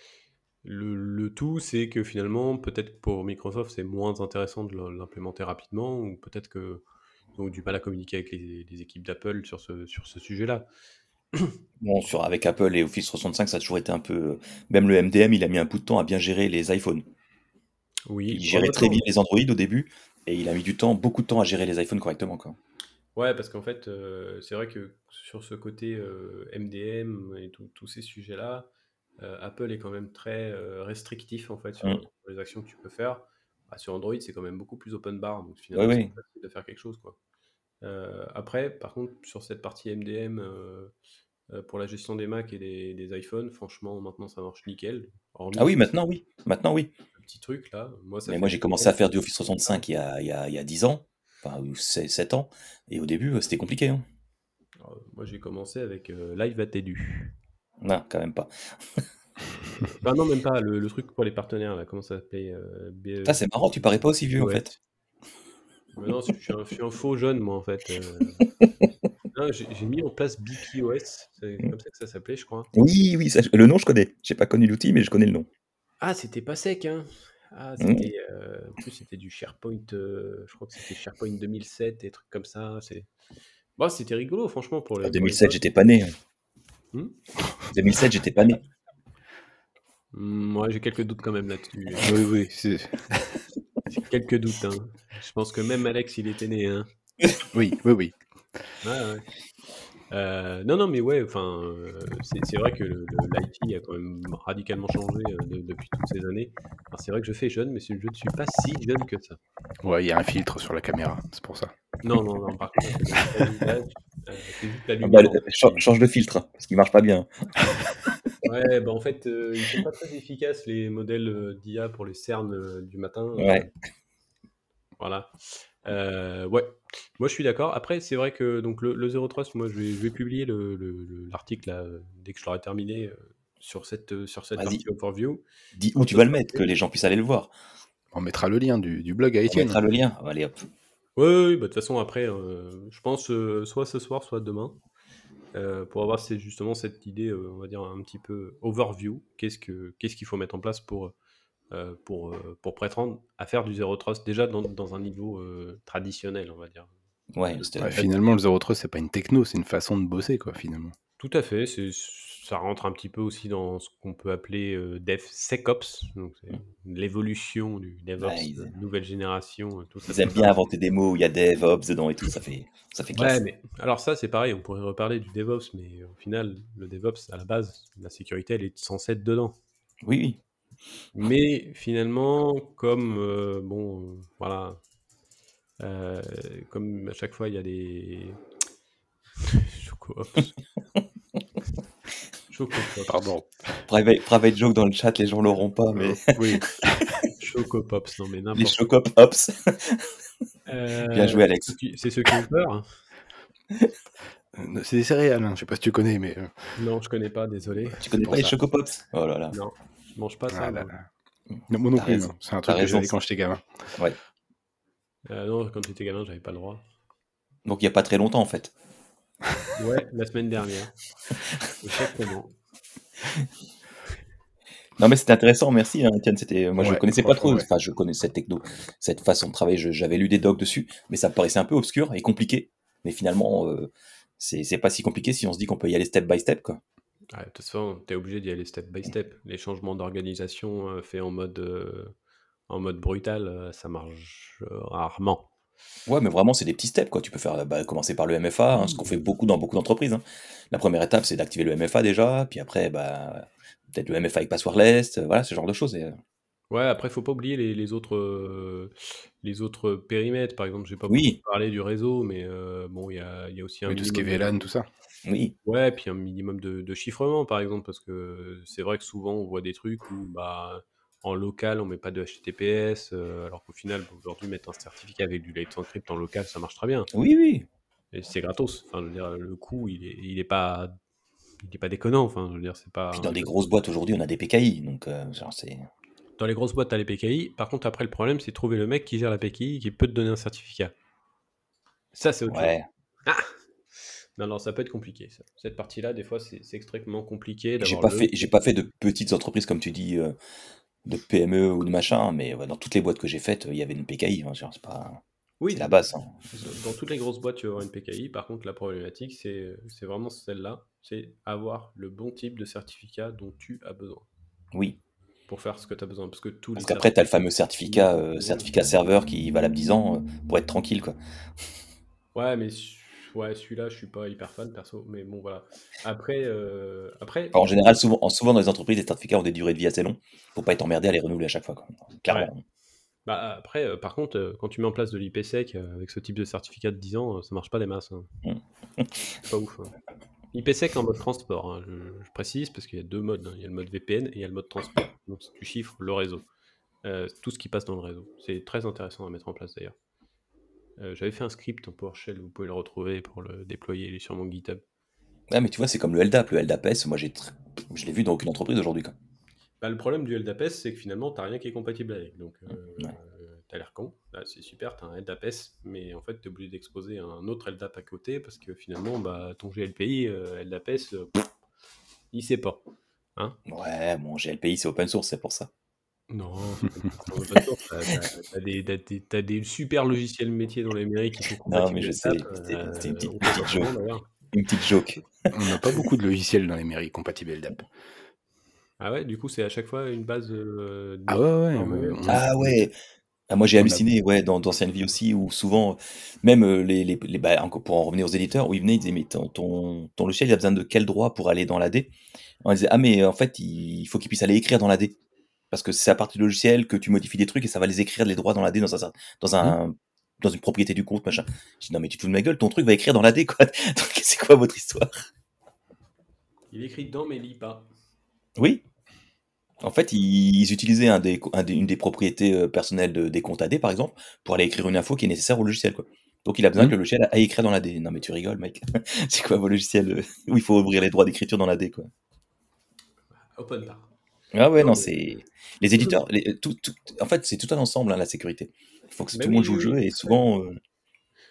Le, tout, c'est que finalement, peut-être pour Microsoft, c'est moins intéressant de l'implémenter rapidement, ou peut-être qu'ils ont du mal à communiquer avec les, les équipes d'Apple sur ce, sur ce sujet-là. Bon, sur, avec Apple et Office 365, ça a toujours été un peu. Même le MDM, il a mis un bout de temps à bien gérer les iPhones. Oui, il gérait très bien les Android au début, et il a mis du temps, beaucoup de temps à gérer les iPhones correctement. Quoi. Ouais, parce qu'en fait, euh, c'est vrai que sur ce côté MDM euh, et tous ces sujets-là, euh, Apple est quand même très restrictif en fait sur, mm. les actions que tu peux faire. Bah, sur Android, c'est quand même beaucoup plus open bar, donc finalement, c'est facile de faire quelque chose. Quoi. après, par contre, sur cette partie MDM, euh, pour la gestion des Mac et des, iPhones, franchement, maintenant ça marche nickel. ah oui, maintenant oui. Maintenant oui. Un petit truc là. Moi, Mais moi j'ai commencé à faire du Office 65 il y a, il y a, il y a 10 ans, enfin 7 ans, et au début c'était compliqué. Hein. moi j'ai commencé avec euh, Live at Edu. Non, quand même pas. bah non, même pas. Le, truc pour les partenaires, là, comment ça s'appelle euh, e Ah, c'est marrant, tu parais pas aussi vieux en fait. non, je suis, un, je suis, un, faux jeune, moi, en fait. j'ai mis en place BPOS, c'est mmh. comme ça que ça s'appelait, je crois. Oui, oui, le nom je connais. J'ai pas connu l'outil, mais je connais le nom. Ah, c'était pas sec, hein. Ah, mmh. c'était, euh, en plus, c'était du SharePoint, euh, je crois que c'était SharePoint 2007 et trucs comme ça. C'est... Bon, c'était rigolo, franchement. Pour les, 2007, j'étais pas né. 2007, hein. mmh. j'étais pas né. Moi, j'ai quelques doutes quand même là-dessus. oui, oui. C'est... j'ai quelques doutes. Hein. Je pense que même Alex, il était né. Hein. oui, oui, oui. Euh, non, non, mais ouais, enfin, euh, c'est vrai que l'IT a quand même radicalement changé euh, depuis toutes ces années. c'est vrai que je fais jeune, mais je ne suis pas si jeune que ça. Ouais, il y a un filtre sur la caméra, c'est pour ça. Non, non, non, par contre, ah bah, change, de filtre, parce qu'il marche pas bien. ouais, bah en fait, ils sont pas très efficaces les modèles d'IA pour les cernes du matin. Ouais. Voilà. Euh, ouais, moi je suis d'accord. Après, c'est vrai que donc le, le Zero Trust, moi je vais, publier l'article dès que je l'aurai terminé euh, sur cette, sur cette partie overview. Dis où tu vas le mettre, que les gens puissent aller le voir. On mettra le lien du, blog à Etienne. On mettra le lien, allez hop. Oui, oui, bah, de toute façon, après, euh, je pense soit ce soir, soit demain, pour avoir justement cette idée, on va dire, un petit peu overview. Qu'est-ce qu'il faut mettre en place pour euh, pour, euh, pour prétendre à faire du zero trust déjà dans, dans un niveau euh, traditionnel, on va dire. Ouais, finalement, le zero trust, c'est pas une techno, c'est une façon de bosser, quoi, finalement. Tout à fait, c'est ça rentre un petit peu aussi dans ce qu'on peut appeler DevSecOps, donc l'évolution du DevOps, nouvelle génération. Tout ça, ils aiment bien inventer des mots où il y a DevOps dedans et tout, ça fait, ça fait classe. mais, alors ça, c'est pareil, on pourrait reparler du DevOps, mais au final, le DevOps, à la base, la sécurité, elle est censée être dedans. Oui, oui. Mais finalement, comme euh, bon, euh, voilà, euh, comme à chaque fois il y a des Pardon. Private, private joke dans le chat, les gens l'auront pas, mais oui. Chocopops, non mais n'importe Les Chocopops. Bien joué, Alex. C'est ceux qui ont peur. C'est des céréales, hein. je sais pas si tu connais, mais. Non, je connais pas, désolé. Tu connais pas les Chocopops? Oh là là. Non, je mange pas ça. Ah moi non plus, hein. c'est un truc que j'avais quand j'étais gamin. Ouais. Euh, non, quand j'étais gamin, j'avais pas le droit. Donc il y a pas très longtemps en fait. Ouais, la semaine dernière. Exactement. Non mais c'était intéressant, merci hein, C'était, moi je connaissais pas trop, enfin je connais cette techno, cette façon de travailler. J'avais lu des docs dessus, mais ça me paraissait un peu obscur et compliqué. Mais finalement, euh, c'est pas si compliqué si on se dit qu'on peut y aller step by step quoi. De toute façon, tu es obligé d'y aller step by step. Les changements d'organisation euh, faits en mode euh, en mode brutal, ça marche rarement. Ouais, mais vraiment, c'est des petits steps, quoi. Tu peux faire, bah, commencer par le MFA, hein, ce qu'on fait beaucoup dans beaucoup d'entreprises. Hein. La première étape, c'est d'activer le MFA déjà, puis après, bah, peut-être le MFA avec passwordless, euh, voilà, ce genre de choses. Et... Euh. Ouais, après, faut pas oublier les, autres, euh, les autres périmètres. Par exemple, j'ai pas oui. parlé du réseau, mais bon, il y a, y a, aussi un. Oui, tout ce qui est VLAN, tout ça. Oui. Ouais, puis un minimum de, de, chiffrement, par exemple, parce que c'est vrai que souvent, on voit des trucs où, bah, en local, on met pas de HTTPS, alors qu'au final, aujourd'hui, mettre un certificat avec du Let's Encrypt en local, ça marche très bien. Oui, oui. Et c'est gratos. Enfin, je veux dire, le coût, il est, il est pas il est pas déconnant. Enfin, je veux dire, c'est pas. Puis dans des grosses boîtes aujourd'hui, on a des PKI, donc euh, c'est. Dans les grosses boîtes, tu as les PKI. Par contre, après, le problème, c'est trouver le mec qui gère la PKI qui peut te donner un certificat. Ça, c'est autre ouais. Ah non, non, ça peut être compliqué. Cette partie-là, des fois, c'est extrêmement compliqué. J'ai pas, fait, j'ai pas fait de petites entreprises, comme tu dis, euh, de PME ou de machin, mais dans toutes les boîtes que j'ai faites, il y avait une PKI. Hein, c'est pas. Oui, la base. Hein. Dans toutes les grosses boîtes, tu vas avoir une PKI. Par contre, la problématique, c'est vraiment celle-là c'est avoir le bon type de certificat dont tu as besoin. Oui. Pour faire ce que tu as besoin. Parce que tous Parce qu'après, tu as le fameux certificat, euh, certificat serveur qui va valable 10 ans euh, pour être tranquille. Quoi. Ouais, mais ouais, celui-là, je suis pas hyper fan perso. Mais bon, voilà. Après. Euh, après en général, souvent, souvent dans les entreprises, les certificats ont des durées de vie assez longues pour pas être emmerdé à les renouveler à chaque fois. Quoi. Clairement. Bah, après, euh, par contre, euh, quand tu mets en place de l'IPsec avec ce type de certificat de 10 ans, ça marche pas des masses. Hein. Mm. pas ouf. Hein. IPsec en mode transport, hein, je, précise, parce qu'il y a deux modes. Il y a le mode VPN et il y a le mode transport. Donc tu chiffres le réseau. tout ce qui passe dans le réseau. C'est très intéressant à mettre en place d'ailleurs. J'avais fait un script en PowerShell, vous pouvez le retrouver pour le déployer, il est sur mon GitHub. Ouais, mais tu vois, c'est comme le LDAP. Le LDAPS, moi, j'ai je l'ai vu dans aucune entreprise aujourd'hui. Bah, le problème du LDAPS, c'est que finalement, tu n'as rien qui est compatible avec. Donc, euh, tu as l'air con. c'est super, tu as un LDAPS, mais en fait, tu es obligé d'exposer un autre LDAP à côté parce que finalement, bah, ton GLPI, euh, LDAPS, euh, il sait pas. Hein? Ouais, mon GLPI, c'est open source, c'est pour ça. Non, tu as, des super logiciels métiers dans les mairies qui sont compatibles. Non, mais je sais, c'était une, petite joke. Une petite joke. On n'a pas beaucoup de logiciels dans les mairies compatibles LDAP. Ah ouais, du coup, c'est à chaque fois une base. Euh, ah ouais, ouais. Ah ouais. Ah, moi, j'ai halluciné, ouais, dans d'anciennes vies aussi, où souvent, même euh, les, les, les bah, pour en revenir aux éditeurs, où ils venaient, ils disaient, mais ton, ton, ton logiciel, il a besoin de quel droit pour aller dans l'AD On disait, ah, mais en fait, il faut qu'il puisse aller écrire dans l'AD. Parce que c'est à partir du logiciel que tu modifies des trucs et ça va les écrire les droits dans l'AD dans un, dans un, mmh. dans une propriété du compte, machin. Je dis, non, mais tu te fous de ma gueule, ton truc va écrire dans l'AD, quoi. Donc, c'est quoi votre histoire? Il écrit dedans, mais il lit pas. Oui, en fait, ils, utilisaient un des, une des propriétés euh, personnelles de, des comptes AD, par exemple, pour aller écrire une info qui est nécessaire au logiciel. Quoi. Donc il a besoin mmh. que le logiciel aille écrire dans l'AD. Non mais tu rigoles, mec. c'est quoi vos logiciels euh, où il faut ouvrir les droits d'écriture dans l'AD quoi? Open bar. Ah ouais, non, c'est. Les éditeurs, tout, en fait, c'est tout un ensemble, hein, la sécurité. Il faut que tout le monde joue le jeu et souvent, euh,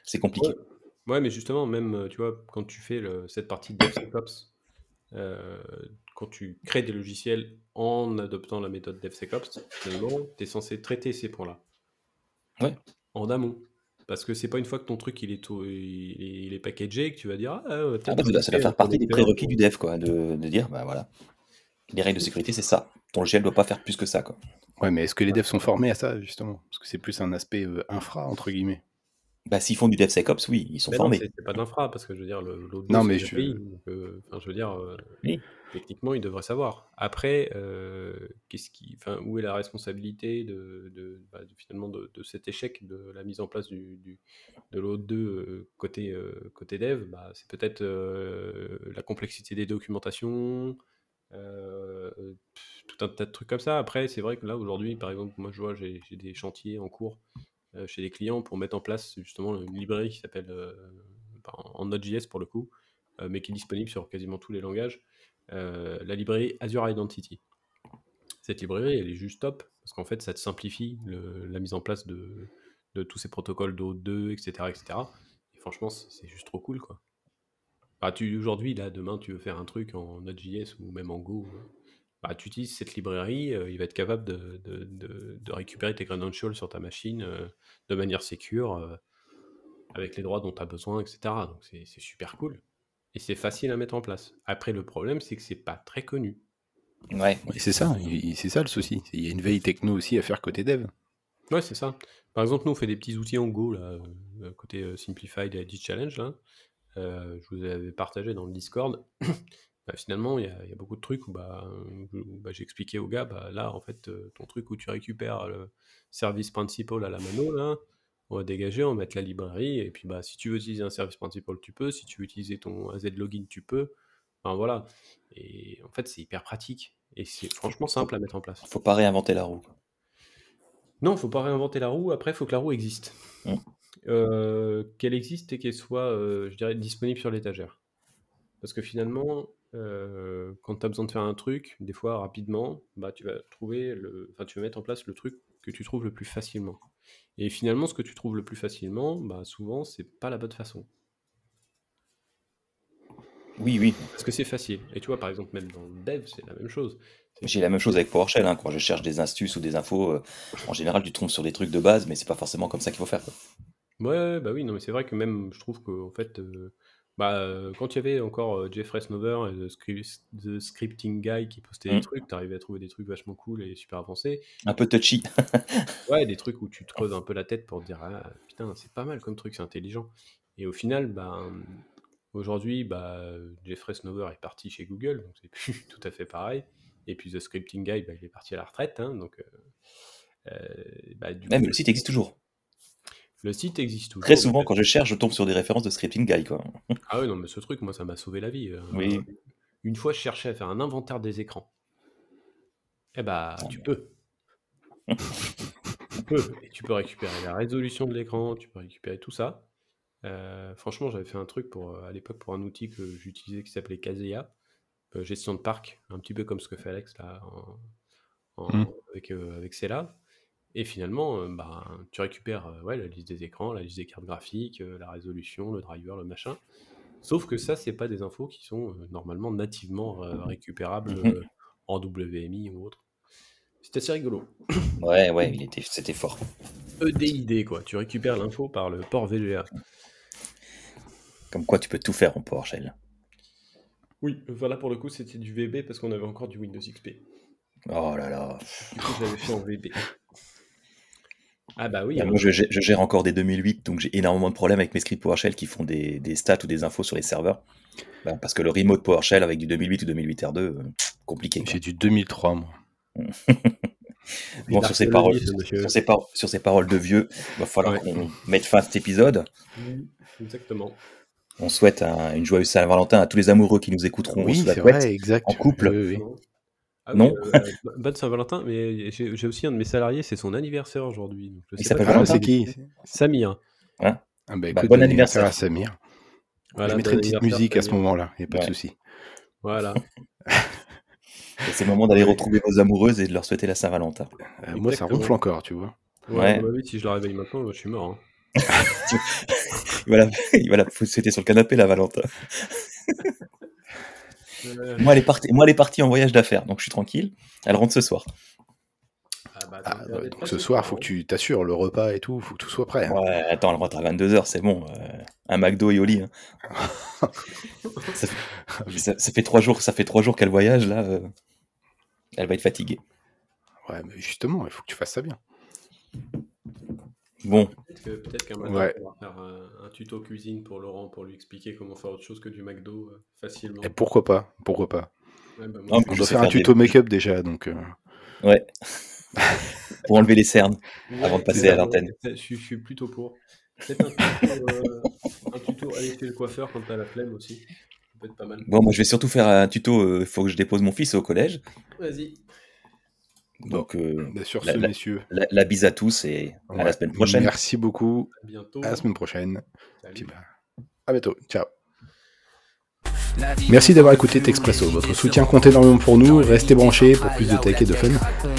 c'est compliqué. Ouais. mais justement, même, tu vois, quand tu fais le, cette partie de DevSecOps, quand tu crées des logiciels en adoptant la méthode DevSecOps, finalement, tu es censé traiter ces points-là. Ouais. En amont. Parce que c'est pas une fois que ton truc il est, tout, il, est, packagé que tu vas dire Ah, ah bah, ça va faire partie des prérequis du dev, quoi, de, de, dire Bah voilà, les règles de sécurité, c'est ça. Ton logiciel doit pas faire plus que ça, quoi. Ouais, mais est-ce que les devs sont formés à ça, justement? Parce que c'est plus un aspect euh, infra, entre guillemets. Bah, s'ils font du DevSecOps, oui, ils sont formés. C'est pas d'infra, parce que je veux dire, le, non, mais je... Euh, je veux dire, euh, techniquement, ils devraient savoir. Après, euh, qu'est-ce qui, enfin, où est la responsabilité de, de, bah, finalement de, cet échec de la mise en place du, du de l'autre 2 côté, côté dev? Bah, C'est peut-être la complexité des documentations, tout un tas de trucs comme ça. Après, c'est vrai que là, aujourd'hui, par exemple, moi, je vois, j'ai des chantiers en cours chez des clients pour mettre en place justement une librairie qui s'appelle en Node.js pour le coup, mais qui est disponible sur quasiment tous les langages, la librairie Azure Identity. Cette librairie, elle est juste top parce qu'en fait, ça te simplifie la mise en place de, de tous ces protocoles d'O2, etc., etc. Et franchement, c'est juste trop cool, quoi. Bah, tu, aujourd'hui, là, demain, tu veux faire un truc en Node.js ou même en Go, bah, tu utilises cette librairie, euh, il va être capable de, de, de, récupérer tes credentials sur ta machine euh, de manière sécure, euh, avec les droits dont tu as besoin, etc. Donc c'est super cool. Et c'est facile à mettre en place. Après, le problème, c'est que c'est pas très connu. Ouais, c'est ça, c'est ça le souci. Il y a une veille techno aussi à faire côté dev. Ouais, c'est ça. Par exemple, nous, on fait des petits outils en Go, là, côté Simplified et Challenge, là. Je vous avais partagé dans le Discord. Bah, finalement, il y, a beaucoup de trucs où, bah, bah, j'ai expliqué au gars, bah, là, en fait, ton truc où tu récupères le service principal à la mano, là, on va dégager, on va mettre la librairie, et puis bah, si tu veux utiliser un service principal, tu peux, si tu veux utiliser ton AZ login, tu peux. Enfin, voilà. Et en fait, c'est hyper pratique, et c'est franchement simple à mettre en place. Faut pas réinventer la roue. Non, faut pas réinventer la roue, après, il faut que la roue existe. Mmh. Qu'elle existe et qu'elle soit, je dirais, disponible sur l'étagère. Parce que finalement, euh, quand tu as besoin de faire un truc, des fois rapidement, bah, tu vas trouver le, enfin, tu vas mettre en place le truc que tu trouves le plus facilement. Et finalement, ce que tu trouves le plus facilement, bah, souvent, c'est pas la bonne façon. Oui, oui. Parce que c'est facile. Et tu vois, par exemple, même dans le dev, c'est la même chose. J'ai la même chose avec PowerShell. Hein. Quand je cherche des astuces ou des infos, euh, en général, tu tombes sur des trucs de base, mais c'est pas forcément comme ça qu'il faut faire. Ouais, bah oui, non, mais c'est vrai que même, je trouve que en fait, euh, bah, euh, quand il y avait encore euh, Jeffrey Snover et the, Scripting Guy qui postait des mmh. trucs, t'arrivais à trouver des trucs vachement cool et super avancés. Un peu touchy. ouais, des trucs où tu te creuses un peu la tête pour te dire ah, putain, c'est pas mal comme truc, c'est intelligent. Et au final, bah, aujourd'hui, bah, Jeffrey Snover est parti chez Google, donc c'est plus tout à fait pareil. Et puis The Scripting Guy, bah, il est parti à la retraite, hein, donc. Euh, bah, du Même le site existe toujours. Le site existe toujours. Très souvent, quand je cherche, je tombe sur des références de scripting guy. Quoi. Ah oui, non, mais ce truc, moi, ça m'a sauvé la vie. Euh. Oui. Une fois, je cherchais à faire un inventaire des écrans. Eh bah, tu peux. tu peux. Et tu peux récupérer la résolution de l'écran, tu peux récupérer tout ça. Euh, franchement, j'avais fait un truc pour, euh, à l'époque pour un outil que j'utilisais qui s'appelait Kaseya, gestion de parc, un petit peu comme ce que fait Alex là, mmh. avec, avec Cella. Et finalement, euh, bah, tu récupères euh, ouais, la liste des écrans, la liste des cartes graphiques, euh, la résolution, le driver, le machin. Sauf que ça, c'est pas des infos qui sont normalement nativement récupérables mhm. en WMI ou autre. C'était assez rigolo. Ouais, ouais, il était, c'était fort. EDID, quoi. Tu récupères l'info par le port VGA. Comme quoi, tu peux tout faire en PowerShell. Oui, voilà, pour le coup, c'était du VB parce qu'on avait encore du Windows XP. Oh là là. Du coup, je l'avais fait en VB. Ah bah oui. Bah, moi, je, gère encore des 2008, donc j'ai énormément de problèmes avec mes scripts PowerShell qui font des, stats ou des infos sur les serveurs. Bah, parce que le remote PowerShell avec du 2008 ou 2008 R2, euh, compliqué. J'ai du 2003, moi. bon, sur ces, paroles, sur, ces paroles de vieux, il va falloir qu'on mette fin à cet épisode. Exactement. On souhaite une joyeuse Saint-Valentin à tous les amoureux qui nous écouteront. Oui, c'est vrai, exact. En couple. Ah non. Euh, bonne Saint-Valentin, mais j'ai aussi un de mes salariés, c'est son anniversaire aujourd'hui. Il s'appelle Valentin C'est qui Samir. Hein ah bah, bah, bon anniversaire à Samir. je mettrai une petite musique à ce moment-là, il n'y a pas de souci. Voilà. c'est le moment d'aller retrouver vos amoureuses et de leur souhaiter la Saint-Valentin. Euh, moi, ça ronfle encore, tu vois. Ouais, bah si je la réveille maintenant, je suis mort. Hein. voilà, voilà, faut souhaiter sur le canapé la Valentin. Moi, elle est partie, moi, elle est partie en voyage d'affaires, donc je suis tranquille. Elle rentre ce soir. Ah, bah, ah, bah, donc ce soir, faut que tu t'assures le repas et tout, faut que tout soit prêt. Hein. Ouais, attends, elle rentre à 22h, c'est bon. Euh, un McDo et au lit. Hein. ça, fait, trois jours, ça fait trois jours qu'elle voyage là. Euh, elle va être fatiguée. Ouais, mais justement, il faut que tu fasses ça bien. Bon. Peut-être qu'un matin, on va faire un, tuto cuisine pour Laurent pour lui expliquer comment faire autre chose que du McDo euh, facilement. Et pourquoi pas Pourquoi pas bah, On doit faire un tuto make-up déjà, donc. Euh. Ouais. pour enlever les cernes avant de passer à l'antenne. Je, suis plutôt pour. Peut-être un, tuto, euh, un tuto aller chez le coiffeur quand t'as la flemme aussi. peut être pas mal. Bon, moi je vais surtout faire un tuto. Il faut que je dépose mon fils au collège. Vas-y. Donc, euh, bien sûr, la, messieurs. La, bise à tous et à la semaine prochaine. Merci beaucoup. À bientôt. À la semaine prochaine. Bah, à bientôt. Ciao. Merci d'avoir écouté Texpresso. Votre soutien compte énormément pour nous. Restez branchés pour plus de tech et de fun.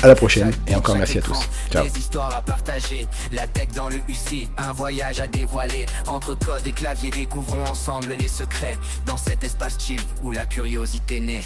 À la prochaine et encore merci à tous. Ciao. La tech dans le UC, un voyage à dévoiler. Entre code et clavier, découvrons ensemble les secrets dans cet espace chill où la curiosité naît.